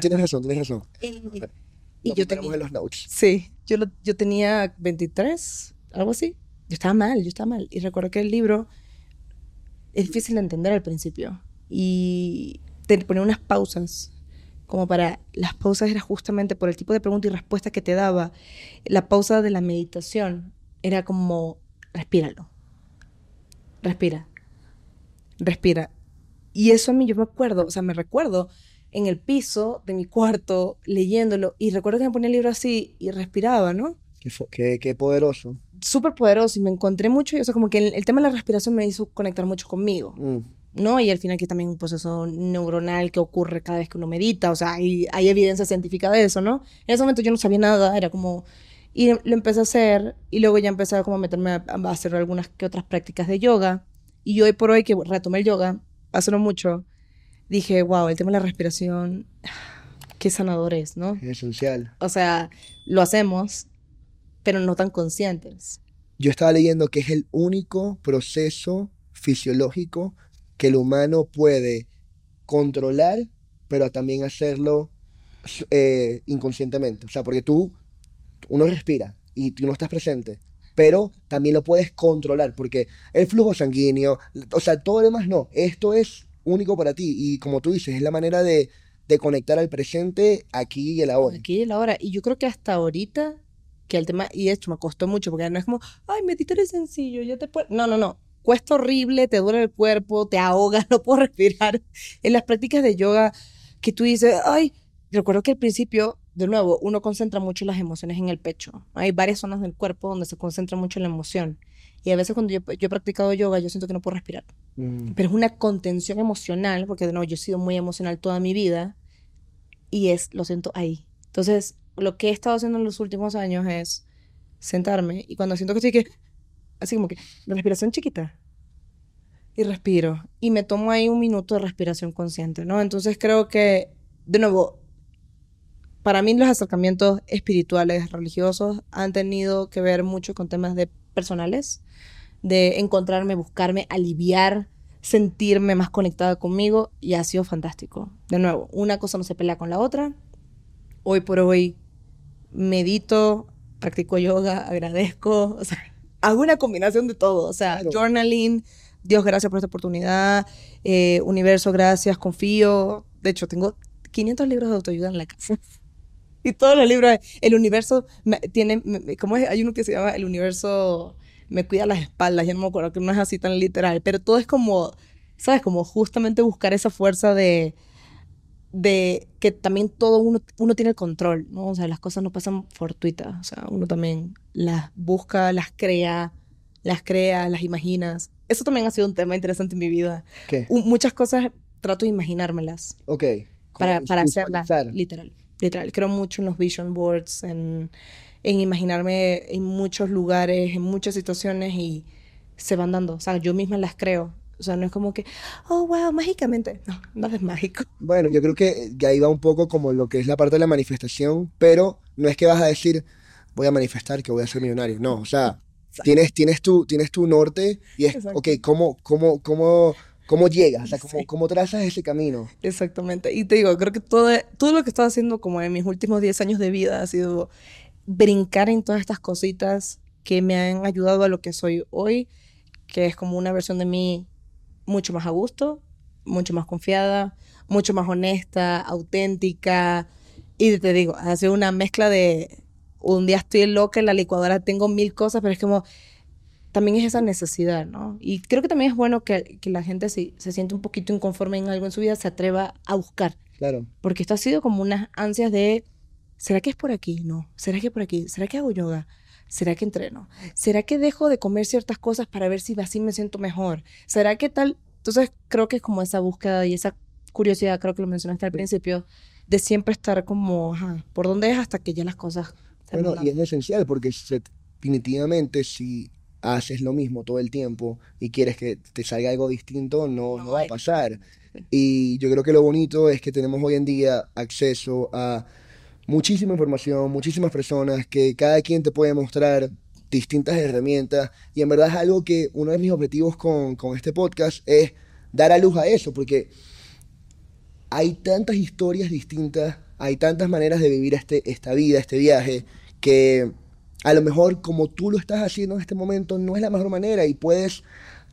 tienes razón, tienes razón. Y Lo yo tenía, en los notes. sí, yo, lo- yo tenía 23, algo así. Yo estaba mal, yo estaba mal. Y recuerdo que el libro es difícil de entender al principio. Y te ponía unas pausas. Como para. Las pausas era justamente por el tipo de pregunta y respuesta que te daba. La pausa de la meditación era como. Respíralo. Respira. Respira. Y eso a mí yo me acuerdo, o sea, me recuerdo en el piso de mi cuarto leyéndolo y recuerdo que me ponía el libro así y respiraba, ¿no? Qué, qué, qué poderoso. Súper poderoso y me encontré mucho, y, o sea, como que el, el tema de la respiración me hizo conectar mucho conmigo, Mm. ¿no? Y al final que también un proceso neuronal que ocurre cada vez que uno medita, o sea, hay, hay evidencia científica de eso, ¿no? En ese momento yo no sabía nada, era como... Y lo empecé a hacer y luego ya empecé a como meterme a, a hacer algunas que otras prácticas de yoga. Y hoy por hoy que retomé el yoga, hace no mucho, dije, wow, el tema de la respiración, qué sanador es, ¿no? Es esencial. O sea, lo hacemos, pero no tan conscientes. Yo estaba leyendo que es el único proceso fisiológico que el humano puede controlar, pero también hacerlo eh, inconscientemente. O sea, porque tú, uno respira y tú no estás presente, pero también lo puedes controlar, porque el flujo sanguíneo, o sea, todo lo demás no. Esto es único para ti y como tú dices, es la manera de, de conectar al presente aquí y el ahora. Aquí y la hora. Y yo creo que hasta ahorita, que el tema, y de hecho me costó mucho, porque no es como, ay, meditar es sencillo, ya te puedes. No, no, no. Cuesta horrible, te duele el cuerpo, te ahogas, no puedo respirar. En las prácticas de yoga, que tú dices, ay, recuerdo que al principio, de nuevo, uno concentra mucho las emociones en el pecho. Hay varias zonas del cuerpo donde se concentra mucho la emoción. Y a veces cuando yo, yo he practicado yoga, yo siento que no puedo respirar. Mm. pero es una contención emocional, porque de nuevo yo he sido muy emocional toda mi vida y es, lo siento ahí. Entonces, lo que he estado haciendo en los últimos años es sentarme y cuando siento que estoy que, así como que, la respiración chiquita y respiro y me tomo ahí un minuto de respiración consciente, ¿no? Entonces creo que, de nuevo, para mí los acercamientos espirituales, religiosos, han tenido que ver mucho con temas de personales, de encontrarme, buscarme, aliviar, sentirme más conectada conmigo y ha sido fantástico. De nuevo, una cosa no se pelea con la otra. Hoy por hoy medito, practico yoga, agradezco, o sea, hago una combinación de todo, o sea, Claro. journaling, Dios gracias por esta oportunidad, eh, universo gracias, confío. De hecho, tengo 500 libros de autoayuda en la casa. Y todos los libros, el universo me- tiene, me- ¿cómo es? Hay uno que se llama El universo me cuida las espaldas, ya no me acuerdo que no es así tan literal, pero todo es como, ¿sabes? Como justamente buscar esa fuerza de, de que también todo uno, uno tiene el control, ¿no? O sea, las cosas no pasan fortuitas, o sea, uno también las busca, las crea, las crea, las imaginas. Eso también ha sido un tema interesante en mi vida. ¿Qué? U- muchas cosas trato de imaginármelas Ok. para, para hacerlas, literal, literal. Creo mucho en los vision boards, en, en imaginarme en muchos lugares, en muchas situaciones y se van dando. O sea, yo misma las creo. O sea, no es como que, oh, wow, mágicamente. No, nada es mágico. Bueno, yo creo que, ahí va un poco como lo que es la parte de la manifestación, pero no es que vas a decir, voy a manifestar que voy a ser millonario. No, o sea, tienes, tienes, tu, tienes tu norte y es, Exacto. ok, ¿cómo, cómo, cómo, cómo llegas? O sea, ¿cómo, Sí. cómo trazas ese camino? Exactamente. Y te digo, creo que todo, todo lo que he estado haciendo como en mis últimos 10 años de vida ha sido brincar en todas estas cositas que me han ayudado a lo que soy hoy, que es como una versión de mí mucho más a gusto, mucho más confiada, mucho más honesta, auténtica. Y te digo, ha sido una mezcla de un día estoy loca en la licuadora, tengo mil cosas, pero es como también es esa necesidad, ¿no? Y creo que también es bueno que, que la gente si se siente un poquito inconforme en algo en su vida, se atreva a buscar, Claro. porque esto ha sido como unas ansias de ¿será que es por aquí? No. ¿Será que por aquí? ¿Será que hago yoga? ¿Será que entreno? ¿Será que dejo de comer ciertas cosas para ver si así me siento mejor? ¿Será que tal? Entonces creo que es como esa búsqueda y esa curiosidad, creo que lo mencionaste al principio, de siempre estar como, ajá, ¿por dónde es hasta que ya las cosas... Bueno, y es esencial porque definitivamente si haces lo mismo todo el tiempo y quieres que te salga algo distinto, no, no va a pasar. Y yo creo que lo bonito es que tenemos hoy en día acceso a muchísima información, muchísimas personas que cada quien te puede mostrar distintas herramientas y en verdad es algo que uno de mis objetivos con, con este podcast es dar a luz a eso, porque hay tantas historias distintas, hay tantas maneras de vivir este, esta vida, este viaje, que a lo mejor como tú lo estás haciendo en este momento no es la mejor manera y puedes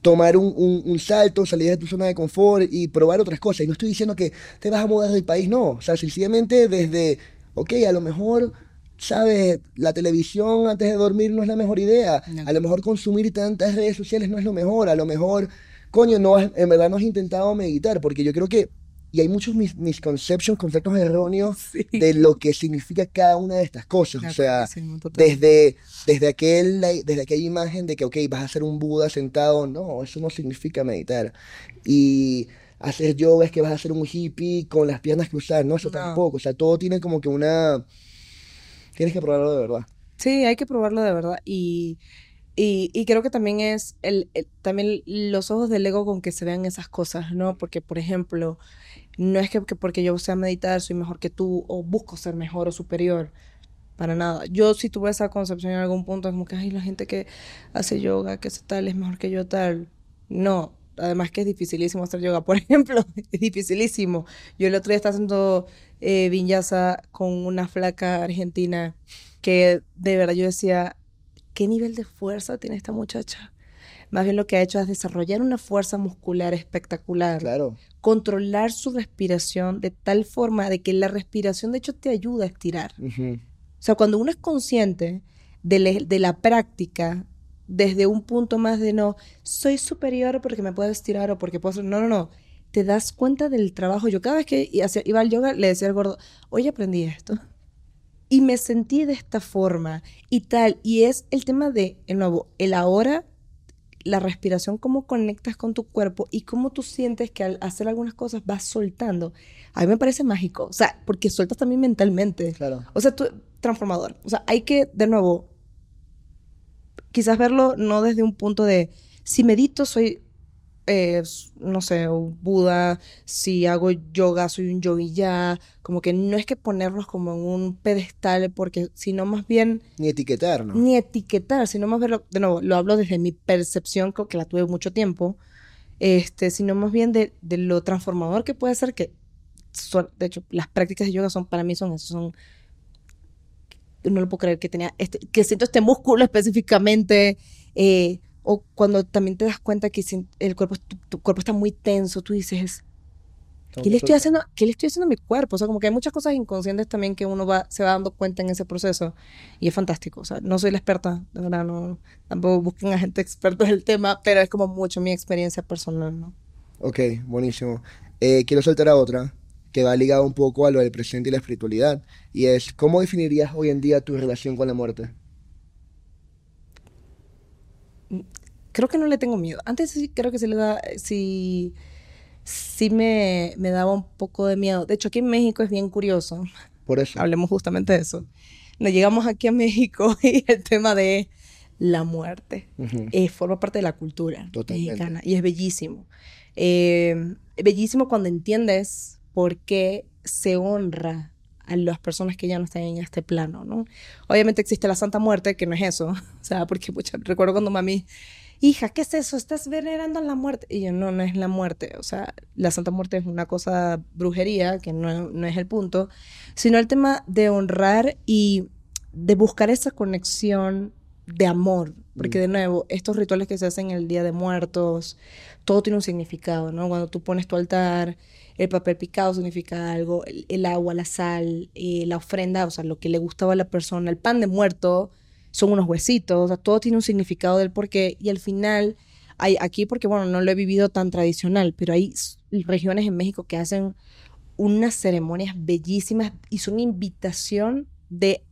tomar un, un, salto, salir de tu zona de confort y probar otras cosas. Y no estoy diciendo que te vas a mudar del país, no. O sea, sencillamente desde, ok, a lo mejor, ¿sabes? La televisión antes de dormir no es la mejor idea. A lo mejor consumir tantas redes sociales no es lo mejor. A lo mejor, coño, no, en verdad no has intentado meditar, porque yo creo que y hay muchos mis, misconceptions, conceptos erróneos de lo que significa cada una de estas cosas. o sea, desde, desde, aquel, desde aquella imagen de que, ok, vas a ser un Buda sentado, no, eso no significa meditar. Y hacer yoga es que vas a ser un hippie con las piernas cruzadas, no, eso tampoco. O sea, todo tiene como que una... Tienes que probarlo de verdad. Sí, hay que probarlo de verdad. Y y, y, creo que también es el, también los ojos del ego con que se vean esas cosas, ¿no? Porque, por ejemplo, no es que, porque yo sea meditar soy mejor que tú o busco ser mejor o superior. Para nada. Yo si tuve esa concepción en algún punto, es como que, ay, la gente que hace yoga, que hace tal, es mejor que yo tal. No. Además que es dificilísimo hacer yoga, por ejemplo. es dificilísimo. Yo el otro día estaba haciendo eh, vinyasa con una flaca argentina que de verdad yo decía, ¿qué nivel de fuerza tiene esta muchacha? Más bien lo que ha hecho es desarrollar una fuerza muscular espectacular. Claro. Controlar su respiración de tal forma de que la respiración de hecho te ayuda a estirar. O sea, cuando uno es consciente de, de, la práctica desde un punto más de no, soy superior porque me puedo estirar o porque puedo... No, no, no. Te das cuenta del trabajo. Yo cada vez que iba al yoga le decía al gordo, oye, aprendí esto y me sentí de esta forma y tal. Y es el tema de, de nuevo, el ahora, la respiración, cómo conectas con tu cuerpo y cómo tú sientes que al hacer algunas cosas vas soltando. A mí me parece mágico, o sea, porque sueltas también mentalmente. Claro. O sea, tú, transformador. O sea, hay que, de nuevo, quizás verlo no desde un punto de, si medito soy es, no sé, Buda, si hago yoga, soy un yogi ya, como que no es que ponerlos como en un pedestal, porque sino más bien... Ni etiquetar, ¿no? Ni etiquetar, sino más bien, de nuevo, lo hablo desde mi percepción, que la tuve mucho tiempo, este, sino más bien de, de lo transformador que puede ser que, son, de hecho, las prácticas de yoga son, para mí son eso, son no lo puedo creer que tenía este, que siento este músculo específicamente, eh, o cuando también te das cuenta que el cuerpo, tu, cuerpo está muy tenso, tú dices, ¿qué le, estoy haciendo, ¿qué le estoy haciendo a mi cuerpo? O sea, como que hay muchas cosas inconscientes también que uno va, se va dando cuenta en ese proceso. Y es fantástico. O sea, no soy la experta, de verdad, no, tampoco busquen a gente experta en el tema, pero es como mucho mi experiencia personal, ¿no? Ok, buenísimo. Eh, quiero soltar a otra que va ligada un poco a lo del presente y la espiritualidad. Y es, ¿cómo definirías hoy en día tu relación con la muerte? creo que no le tengo miedo. Antes sí creo que se le da, sí, sí me, me daba un poco de miedo. De hecho, aquí en México es bien curioso. Por eso. Hablemos justamente de eso. Nos llegamos aquí a México y el tema de la muerte eh, forma parte de la cultura mexicana y es bellísimo. Eh, bellísimo cuando entiendes por qué se honra a las personas que ya no están en este plano, ¿no? Obviamente existe la Santa Muerte, que no es eso, o sea, porque recuerdo cuando mami, hija, ¿qué es eso? Estás venerando la muerte. Y yo, no, no es la muerte, o sea, la Santa Muerte es una cosa brujería, que no, no es el punto, sino el tema de honrar y de buscar esa conexión de amor, porque mm. de nuevo, estos rituales que se hacen el Día de Muertos, todo tiene un significado, ¿no? Cuando tú pones tu altar, el papel picado significa algo, el, agua, la sal, eh, la ofrenda, o sea, lo que le gustaba a la persona, el pan de muerto, son unos huesitos, o sea, todo tiene un significado del porqué y al final hay aquí porque bueno, no lo he vivido tan tradicional, pero hay regiones en México que hacen unas ceremonias bellísimas y son invitación de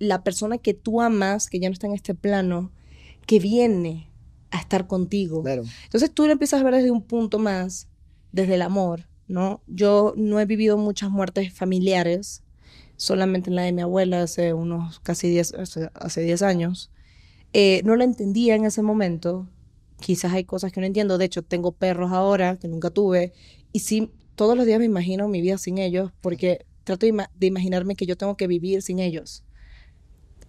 la persona que tú amas, que ya no está en este plano, que viene a estar contigo. Claro. Entonces tú lo empiezas a ver desde un punto más, desde el amor, ¿no? Yo no he vivido muchas muertes familiares, solamente en la de mi abuela hace unos casi 10, hace, hace 10 años. Eh, no la entendía en ese momento. Quizás hay cosas que no entiendo. De hecho, tengo perros ahora que nunca tuve. Y sí, todos los días me imagino mi vida sin ellos porque trato de, ima- de imaginarme que yo tengo que vivir sin ellos.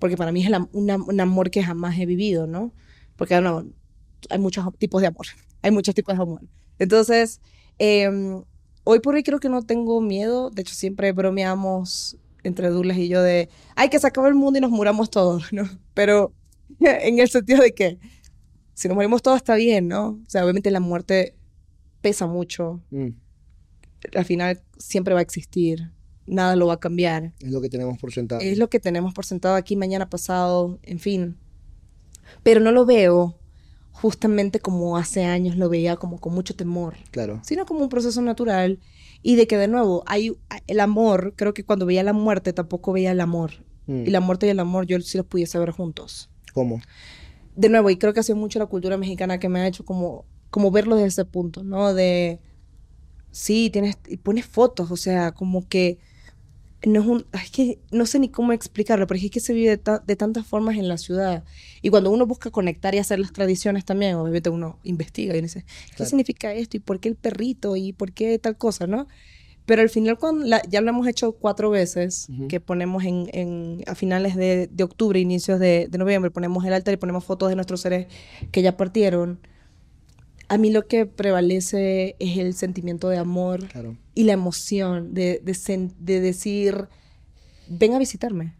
Porque para mí es el am- un, am- un amor que jamás he vivido, ¿no? Porque no, hay muchos tipos de amor. Hay muchos tipos de amor. Entonces, em, hoy por hoy creo que no tengo miedo. De hecho, siempre bromeamos entre Douglas y yo de, ay, que se acaba el mundo y nos muramos todos, ¿no? Pero en el sentido de que si nos morimos todos está bien, ¿no? O sea, obviamente la muerte pesa mucho. Mm, Al final siempre va a existir. Nada lo va a cambiar. es lo que tenemos por sentado. Es lo que tenemos por sentado aquí mañana pasado, en fin. Pero no lo veo justamente como hace años lo veía, como con mucho temor, Claro. sino como un proceso natural y de que de nuevo hay el amor, creo que cuando veía la muerte tampoco veía el amor. Mm, Y la muerte y el amor yo sí los pudiese ver juntos. ¿Cómo? De nuevo, y creo que ha sido mucho la cultura mexicana que me ha hecho como, como verlo desde ese punto, ¿no? De, sí, tienes, y pones fotos, o sea, como que no es un, es que no sé ni cómo explicarlo, pero es que se vive de, ta- de tantas formas en la ciudad. Y cuando uno busca conectar y hacer las tradiciones también, obviamente uno investiga y dice, ¿qué Claro. significa esto? ¿Y por qué el perrito? ¿Y por qué tal cosa? ¿no? Pero al final, cuando la- ya lo hemos hecho cuatro veces, Ujú. que ponemos en, en- a finales de, de octubre, inicios de, de noviembre, ponemos el altar y ponemos fotos de nuestros seres que ya partieron. A mí lo que prevalece es el sentimiento de amor Claro. y la emoción de, de, sen- de decir, ven a visitarme.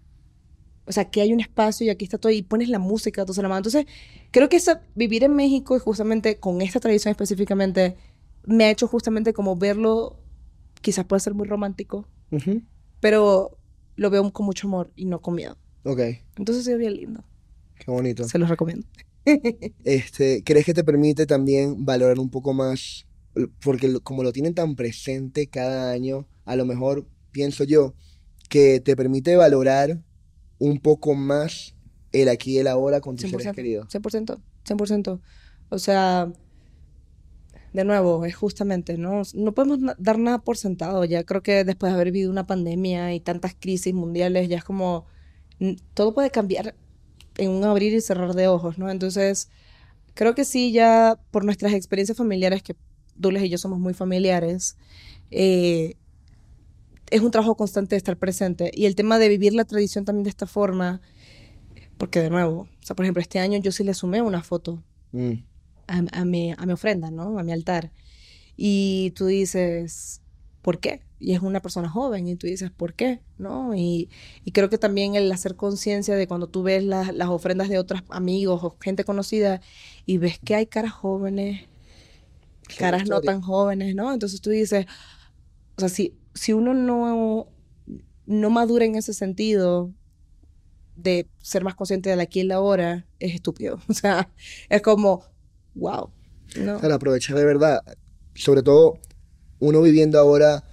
O sea, que hay un espacio y aquí está todo y pones la música, todo se la mano. Entonces, creo que esa, vivir en México y justamente con esta tradición específicamente me ha hecho justamente como verlo, quizás puede ser muy romántico, pero lo veo con mucho amor y no con miedo. Ok, Entonces es bien lindo. qué bonito. Se los recomiendo. Este, ¿crees que te permite también valorar un poco más? Porque como lo tienen tan presente cada año, a lo mejor pienso yo que te permite valorar un poco más el aquí y el ahora con tus seres 100%, queridos. 100%, 100%. O sea, de nuevo, es justamente, ¿no? No podemos dar nada por sentado. Ya creo que después de haber vivido una pandemia y tantas crisis mundiales, ya es como, todo puede cambiar en un abrir y cerrar de ojos, ¿no? Entonces, creo que sí, ya por nuestras experiencias familiares, que Douglas y yo somos muy familiares, eh, es un trabajo constante de estar presente. Y el tema de vivir la tradición también de esta forma, porque de nuevo, o sea, por ejemplo, este año yo sí le sumé una foto Mm, a, a mi, a mi ofrenda, ¿no? A mi altar. Y tú dices, ¿por qué? Y es una persona joven y tú dices, ¿por qué? ¿No? Y, y creo que también el hacer conciencia de cuando tú ves las, las ofrendas de otros amigos o gente conocida y ves que hay caras jóvenes, caras no tan jóvenes, ¿no? Entonces tú dices, o sea, si, si uno no, no madura en ese sentido de ser más consciente del aquí y el ahora, es estúpido. O sea, es como, wow, ¿no? Claro, aprovechar de verdad, sobre todo uno viviendo ahora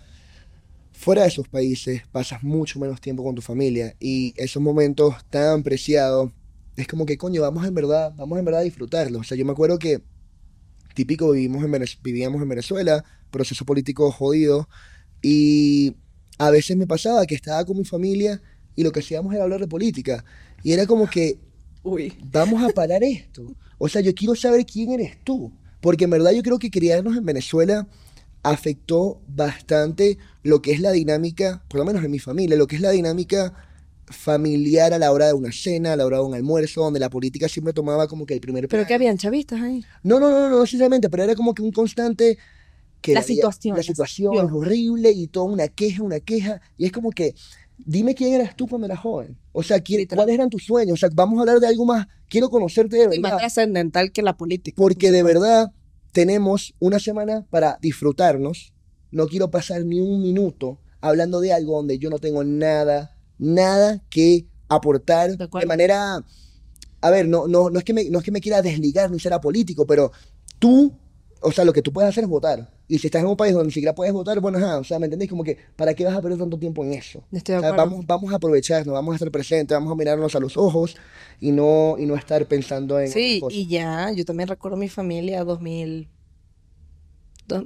fuera de esos países, pasas mucho menos tiempo con tu familia y esos momentos tan preciados, es como que coño, vamos en verdad, vamos en verdad a disfrutarlos. O sea, yo me acuerdo que típico vivimos en vivíamos en Venezuela, proceso político jodido y a veces me pasaba que estaba con mi familia y lo que hacíamos era hablar de política y era como que Uy. vamos a parar esto. O sea, yo quiero saber quién eres tú. Porque en verdad yo creo que criarnos en Venezuela afectó bastante lo que es la dinámica, por lo menos en mi familia, lo que es la dinámica familiar a la hora de una cena, a la hora de un almuerzo, donde la política siempre tomaba como que el primer ¿Pero qué habían chavistas ahí? No, no, no, no necesariamente, pero era como que un constante que La la, situación, la la situación situación. es horrible y toda una queja, una queja, y es como que dime quién eras tú cuando eras joven. O sea, quién- cuáles eran tus sueños. O sea, vamos a hablar de algo más. Quiero conocerte de Y más verdad. trascendental que la política. Porque de verdad tenemos una semana para disfrutarnos. No quiero pasar ni un minuto hablando de algo donde yo no tengo nada, nada que aportar De manera... A ver, no, no, no, es que me, no es que me quiera desligar ni ser apolítico, pero tú o sea, lo que tú puedes hacer es votar. Y si estás en un país donde ni siquiera puedes votar, bueno, ajá, o sea, ¿me entendés? Como que, ¿para qué vas a perder tanto tiempo en eso? Estoy de O sea, vamos, vamos a aprovecharnos, vamos a estar presentes, vamos a mirarnos a los ojos y no, y no estar pensando en Sí, cosas. y ya, yo también recuerdo mi familia 2000, dos-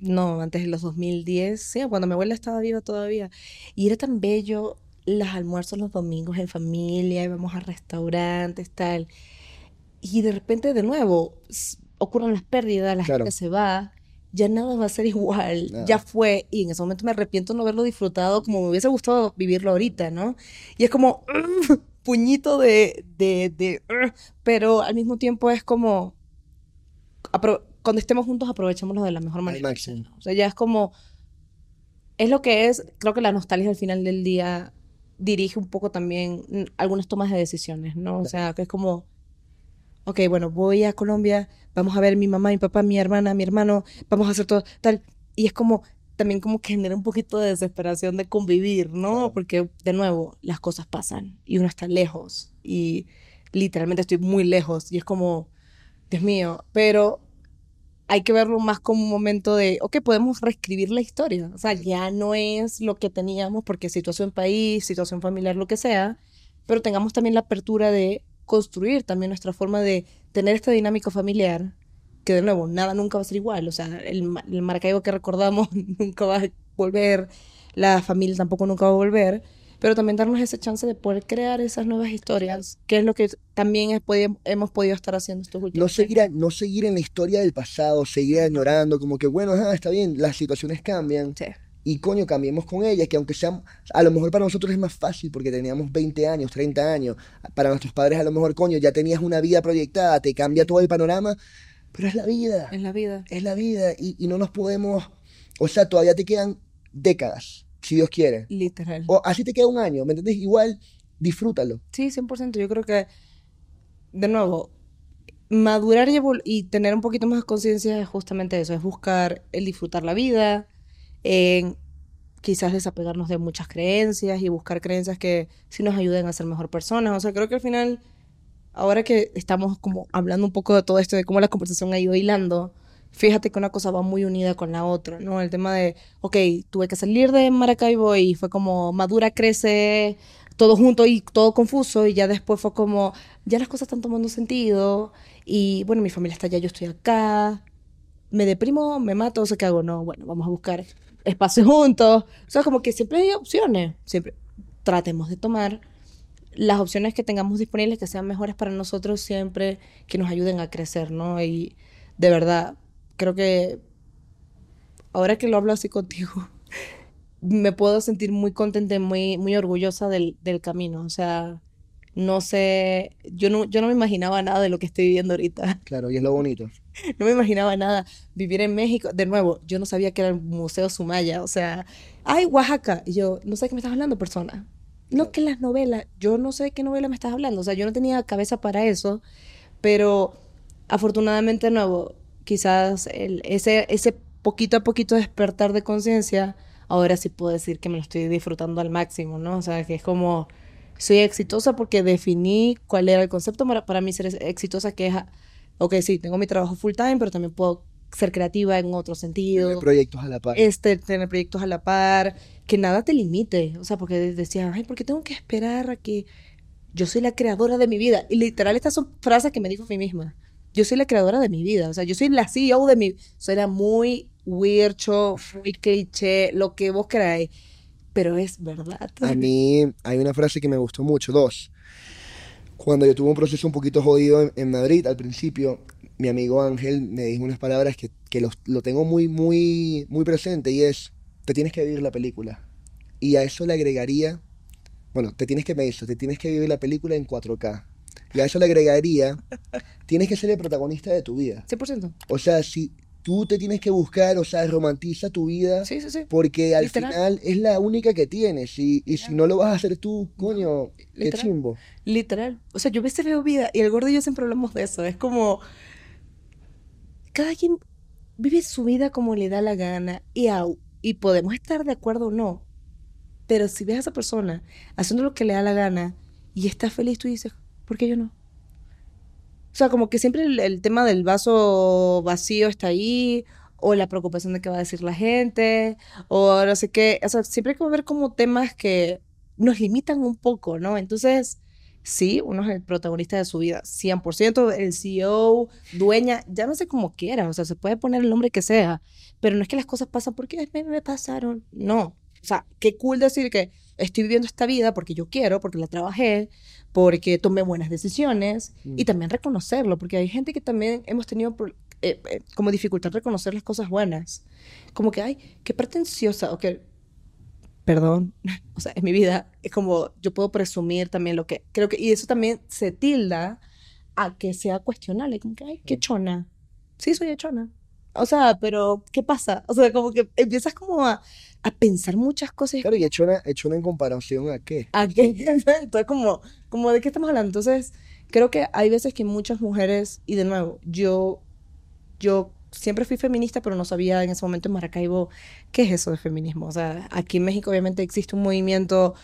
no, antes de los 2010, sí, cuando mi abuela estaba viva todavía. Y era tan bello los almuerzos los domingos en familia, íbamos a restaurantes, tal. Y de repente, de nuevo, ocurren las pérdidas, la Claro. gente se va, ya nada va a ser igual, ya fue. Y en ese momento me arrepiento no haberlo disfrutado como me hubiese gustado vivirlo ahorita, ¿no? Y es como, puñito de, de, de, pero al mismo tiempo es como, cuando estemos juntos aprovechémoslo de la mejor manera. O sea, ya es como, es lo que es, creo que la nostalgia al final del día dirige un poco también algunas tomas de decisiones, ¿no? O sea, que es como, ok, bueno, voy a Colombia, vamos a ver mi mamá, mi papá, mi hermana, mi hermano, vamos a hacer todo tal. Y es como, también como que genera un poquito de desesperación de convivir, ¿no? Porque, de nuevo, las cosas pasan y uno está lejos y literalmente estoy muy lejos y es como, Dios mío, pero hay que verlo más como un momento de, ok, podemos reescribir la historia. O sea, ya no es lo que teníamos porque situación país, situación familiar, lo que sea, pero tengamos también la apertura de construir también nuestra forma de tener esta dinámica familiar, que de nuevo, nada nunca va a ser igual. O sea, el, el Maracaibo que recordamos nunca va a volver, la familia tampoco nunca va a volver, pero también darnos esa chance de poder crear esas nuevas historias, que es lo que también hemos podido estar haciendo estos últimos No seguir, a- no seguir en la historia del pasado, seguir ignorando, como que, bueno, ajá, está bien, las situaciones cambian. Sí. Y coño, cambiemos con ellas, que aunque sean, a lo mejor para nosotros es más fácil porque teníamos 20 años, 30 años. Para nuestros padres a lo mejor, coño, ya tenías una vida proyectada, te cambia todo el panorama, pero es la vida, En la vida. es la vida y, y no nos podemos, o sea, todavía te quedan décadas, si Dios quiere. Literal. O así te queda un año, ¿me entendés? Igual, disfrútalo. Sí, 100%. Yo creo que, de nuevo, madurar y, y tener un poquito más conciencia es justamente eso, es buscar el disfrutar la vida, en quizás desapegarnos de muchas creencias y buscar creencias que sí nos ayuden a ser mejor personas. O sea, creo que al final, ahora que estamos como hablando un poco de todo esto, de cómo la conversación ha ido hilando, fíjate que una cosa va muy unida con la otra, ¿no? El tema de, ok, tuve que salir de Maracaibo y fue como madura, crece, todo junto y todo confuso y ya después fue como, ya las cosas están tomando sentido y bueno, mi familia está allá, yo estoy acá, me deprimo, me mato, o sea, ¿qué hago? No, bueno, vamos a buscar espacio juntos. O sea, como que siempre hay opciones, siempre tratemos de tomar las opciones que tengamos disponibles que sean mejores para nosotros siempre, que nos ayuden a crecer, ¿no? Y de verdad, creo que ahora que lo hablo así contigo, me puedo sentir muy contenta y muy, muy orgullosa del, del camino. O sea, no sé, yo no, yo no me imaginaba nada de lo que estoy viviendo ahorita. Claro, y es lo bonito. No me imaginaba nada. Vivir en México, de nuevo, yo no sabía que era el Museo Sumaya. O sea, ay, Oaxaca. Y yo, no sé de qué me estás hablando, persona. No que las novelas, yo no sé de qué novela me estás hablando. O sea, yo no tenía cabeza para eso. Pero afortunadamente, de nuevo, quizás el, ese, ese poquito a poquito despertar de conciencia, ahora sí puedo decir que me lo estoy disfrutando al máximo, ¿no? O sea, que es como, soy exitosa porque definí cuál era el concepto para, para mí ser exitosa, que es, ok, sí, tengo mi trabajo full time, pero también puedo ser creativa en otro sentido. Proyectos a la par. Este, tener proyectos a la par, que nada te limite. O sea, porque decía, ay, ¿por qué tengo que esperar a que yo soy la creadora de mi vida? Y literal, estas son frases que me dijo a mí misma. Yo soy la creadora de mi vida. O sea, yo soy la CEO de mi... Suena muy weircho, muy cliché, lo que vos queráis. Pero es verdad. A mí hay una frase que me gustó mucho, dos. Cuando yo tuve un proceso un poquito jodido en, en Madrid al principio, mi amigo Ángel me dijo unas palabras que, que los- lo tengo muy, muy, muy presente y es, te tienes que vivir la película. Y a eso le agregaría, bueno, te tienes que me hizo, te tienes que vivir la película en 4K. Y a eso le agregaría, tienes que ser el protagonista de tu vida. 100%. O sea, si tú te tienes que buscar, o sea, romantiza tu vida. Sí, sí, sí. Porque al Literal. final es la única que tienes. Y, y si no lo vas a hacer tú, coño, qué Literal. chimbo. Literal. O sea, yo a veces veo vida y el gordo y yo siempre hablamos de eso. Es como. Cada quien vive su vida como le da la gana y, au- y podemos estar de acuerdo o no. Pero si ves a esa persona haciendo lo que le da la gana y está feliz, tú dices, ¿por qué yo no? O sea, como que siempre el, tema del vaso vacío está ahí, o la preocupación de qué va a decir la gente, o no sé qué. O sea, siempre hay que ver como temas que nos limitan un poco, ¿no? Entonces, sí, uno es el protagonista de su vida, 100%, el CEO, dueña, sé cómo quiera, o sea, se puede poner el nombre que sea, pero no es que las cosas pasan porque me, me pasaron, no. O sea, qué cool decir que estoy viviendo esta vida porque yo quiero, porque la trabajé, porque tomé buenas decisiones y también reconocerlo, porque hay gente que también hemos tenido eh, eh, como dificultad reconocer las cosas buenas. Como que, ay, qué pretenciosa, o que, perdón, o sea, en mi vida es como yo puedo presumir también lo que creo que, y eso también se tilda a que sea cuestionable, como que, ay, qué chona. Sí, soy chona. O sea, pero ¿qué pasa? O sea, como que empiezas como a, a pensar muchas cosas. Claro, y echona, echona en comparación a qué. ¿A qué? Entonces, como, como de qué estamos hablando. Entonces, creo que hay veces que muchas mujeres, y de nuevo, yo, yo siempre fui feminista, pero no sabía en ese momento en Maracaibo qué es eso de feminismo. O sea, aquí en México obviamente existe un movimiento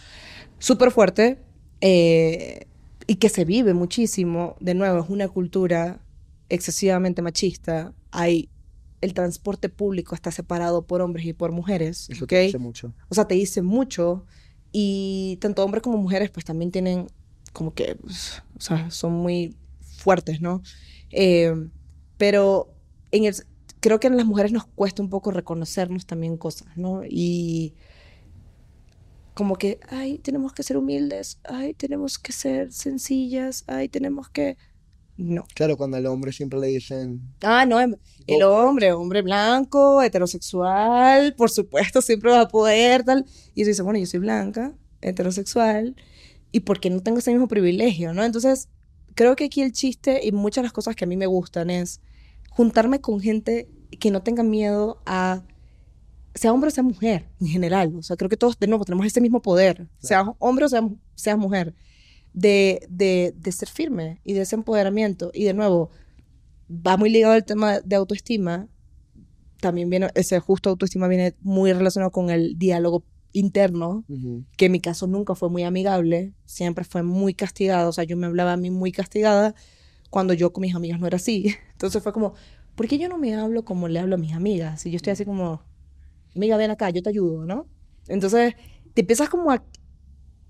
súper fuerte eh, y que se vive muchísimo. De nuevo, es una cultura excesivamente machista. Hay el transporte público está separado por hombres y por mujeres. Eso te dice mucho. O sea, te dice mucho. Y tanto hombres como mujeres, pues también tienen como que, o sea, son muy fuertes, ¿no? Eh, pero en el, creo que en las mujeres nos cuesta un poco reconocernos también cosas, ¿no? Y como que, ay, tenemos que ser humildes, ay, tenemos que ser sencillas, ay, tenemos que... No. Claro, cuando al hombre siempre le dicen... Ah, no, em, el hombre, hombre blanco, heterosexual, por supuesto, siempre va a poder, tal. Y eso dice, bueno, yo soy blanca, heterosexual, ¿y por qué no tengo ese mismo privilegio, no? Entonces, creo que aquí el chiste y muchas de las cosas que a mí me gustan es juntarme con gente que no tenga miedo a, sea hombre o sea mujer, en general. O sea, creo que todos de nuevo tenemos ese mismo poder, sea hombre o sea, sea mujer, de, de, de, ser firme y de ese empoderamiento. Y de nuevo, va muy ligado al tema de autoestima. También viene, ese justo autoestima viene muy relacionado con el diálogo interno, uh -huh. que en mi caso nunca fue muy amigable, siempre fue muy castigado, o sea, yo me hablaba a mí muy castigada cuando yo con mis amigas no era así. Entonces fue como, ¿por qué yo no me hablo como le hablo a mis amigas? Si yo estoy así como, amiga, ven acá, yo te ayudo, ¿no? Entonces te empiezas como a,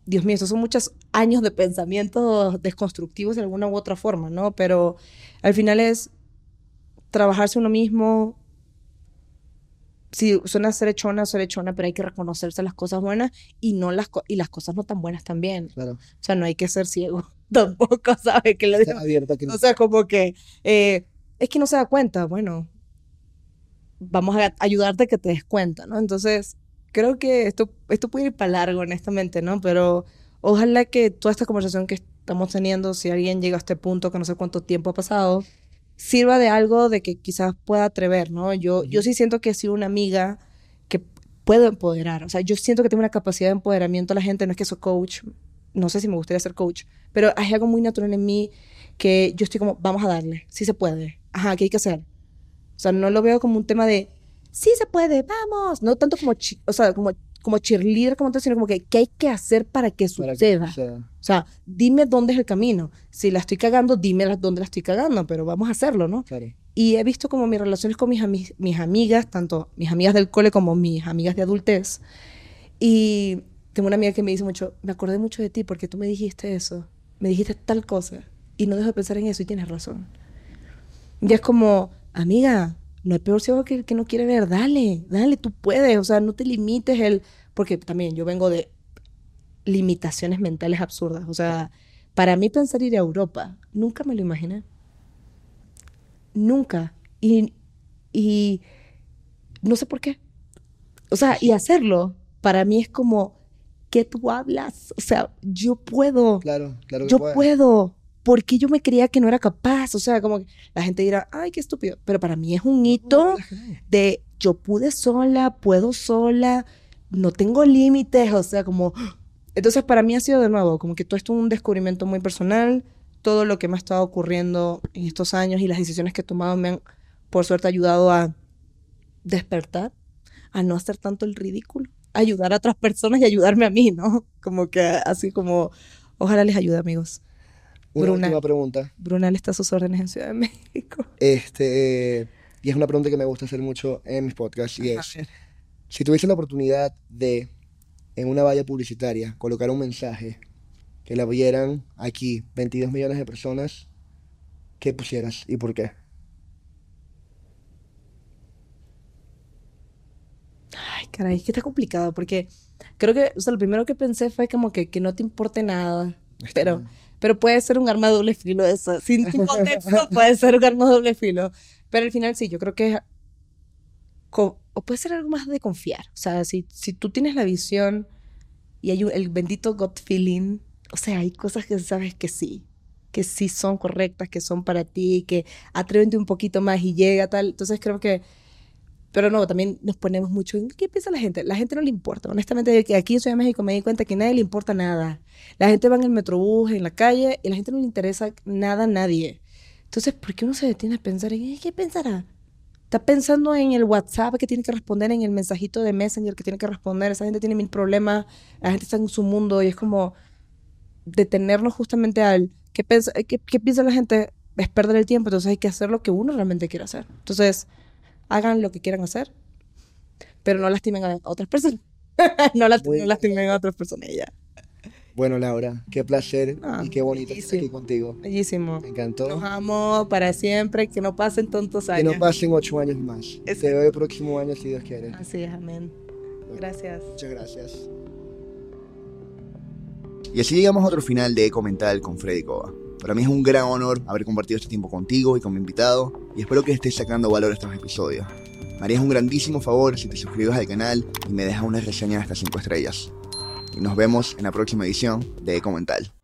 Dios mío, esos son muchos años de pensamientos desconstructivos de alguna u otra forma, ¿no? Pero al final es trabajarse uno mismo. Si suena ser echona, ser echona, pero hay que reconocerse las cosas buenas y no las, y las cosas no tan buenas también. Claro. O sea, no hay que ser ciego tampoco, ¿sabes? Que le digo, abierta que no. O sea, como que eh, es que no se da cuenta. Bueno, vamos a ayudarte a que te des cuenta, ¿no? Entonces, creo que esto, esto puede ir para largo, honestamente, ¿no? Pero ojalá que toda esta conversación que estamos teniendo, si alguien llega a este punto, que no sé cuánto tiempo ha pasado, sirva de algo de que quizás pueda atrever, ¿no? Yo, yo sí siento que he sido una amiga que puedo empoderar. O sea, yo siento que tengo una capacidad de empoderamiento a la gente. No es que soy coach, no sé si me gustaría ser coach, pero hay algo muy natural en mí que yo estoy como, vamos a darle, sí se puede. Ajá, ¿qué hay que hacer? O sea, no lo veo como un tema de, sí se puede, vamos. No tanto como, o sea, como, como cheerleader, como tal, sino como que, ¿qué hay que hacer para que Para suceda? que suceda. O sea, dime dónde es el camino. Si la estoy cagando, dime la- dónde la estoy cagando, pero vamos a hacerlo, ¿no? Claro. Y he visto como mis relaciones con mis, ami- mis amigas, tanto mis amigas del cole como mis amigas de adultez. Y tengo una amiga que me dice mucho, me acordé mucho de ti porque tú me dijiste eso, me dijiste tal cosa. Y no dejo de pensar en eso y tienes razón. Y es como, amiga, no hay peor ciego que el que no quiere ver, dale, dale, tú puedes, o sea, no te limites el, porque también yo vengo de limitaciones mentales absurdas, o sea, para mí pensar ir a Europa, nunca me lo imaginé, nunca, y, y no sé por qué, o sea, y hacerlo, para mí es como, ¿qué tú hablas? O sea, yo puedo, Claro, claro que yo puedo. Porque yo me creía que no era capaz. O sea, como que la gente dirá, ay, qué estúpido. Pero para mí es un hito de yo pude sola, puedo sola, no tengo límites. O sea, como. Entonces, para mí ha sido de nuevo, como que todo esto es un descubrimiento muy personal. Todo lo que me ha estado ocurriendo en estos años y las decisiones que he tomado me han, por suerte, ayudado a despertar, a no hacer tanto el ridículo, ayudar a otras personas y ayudarme a mí, ¿no? Como que así como, ojalá les ayude, amigos. Una Bruna. última pregunta. Brunel está a sus órdenes en Ciudad de México. Este, y es una pregunta que me gusta hacer mucho en mis podcasts y es, si tuviese la oportunidad de, en una valla publicitaria, colocar un mensaje que la vieran aquí 22 millones de personas, ¿qué pusieras y por qué? Ay, caray, es que está complicado porque creo que, o sea, lo primero que pensé fue como que, que no te importe nada, pero, pero puede ser un arma de doble filo eso, sin contexto puede ser un arma de doble filo, pero al final sí, yo creo que, o puede ser algo más de confiar, o sea, si, si tú tienes la visión y hay el bendito gut feeling, o sea, hay cosas que sabes que sí, que sí son correctas, que son para ti, que atrévete un poquito más y llega tal, entonces creo que pero no, también nos ponemos mucho en qué piensa la gente. La gente no le importa. Honestamente, aquí en Ciudad de México me di cuenta que a nadie le importa nada. La gente va en el metrobús, en la calle, y a la gente no le interesa nada a nadie. Entonces, ¿por qué uno se detiene a pensar en "Eh, qué pensará? Está pensando en el WhatsApp que tiene que responder, en el mensajito de Messenger que tiene que responder. Esa gente tiene mil problemas. La gente está en su mundo y es como detenernos justamente al qué, pensa- qué, qué piensa la gente es perder el tiempo. Entonces hay que hacer lo que uno realmente quiere hacer. Entonces, hagan lo que quieran hacer, pero no lastimen a otras personas. no, lastimen a otras personas ya. Bueno, Laura, qué placer Ah, y qué bonito estar aquí contigo. Bellísimo. Me encantó. Nos amo para siempre, que no pasen tontos Que años. no pasen ocho años más. Te veo el próximo año si Dios quiere. Así es, amén. Gracias. Muchas gracias. Y así llegamos a otro final de Eco Mental con Freddy Cova. Para mí es un gran honor haber compartido este tiempo contigo y con mi invitado, y espero que estés sacando valor a estos episodios. Me harías un grandísimo favor si te suscribes al canal y me dejas una reseña de estas 5 estrellas. Y nos vemos en la próxima edición de Eco Mental.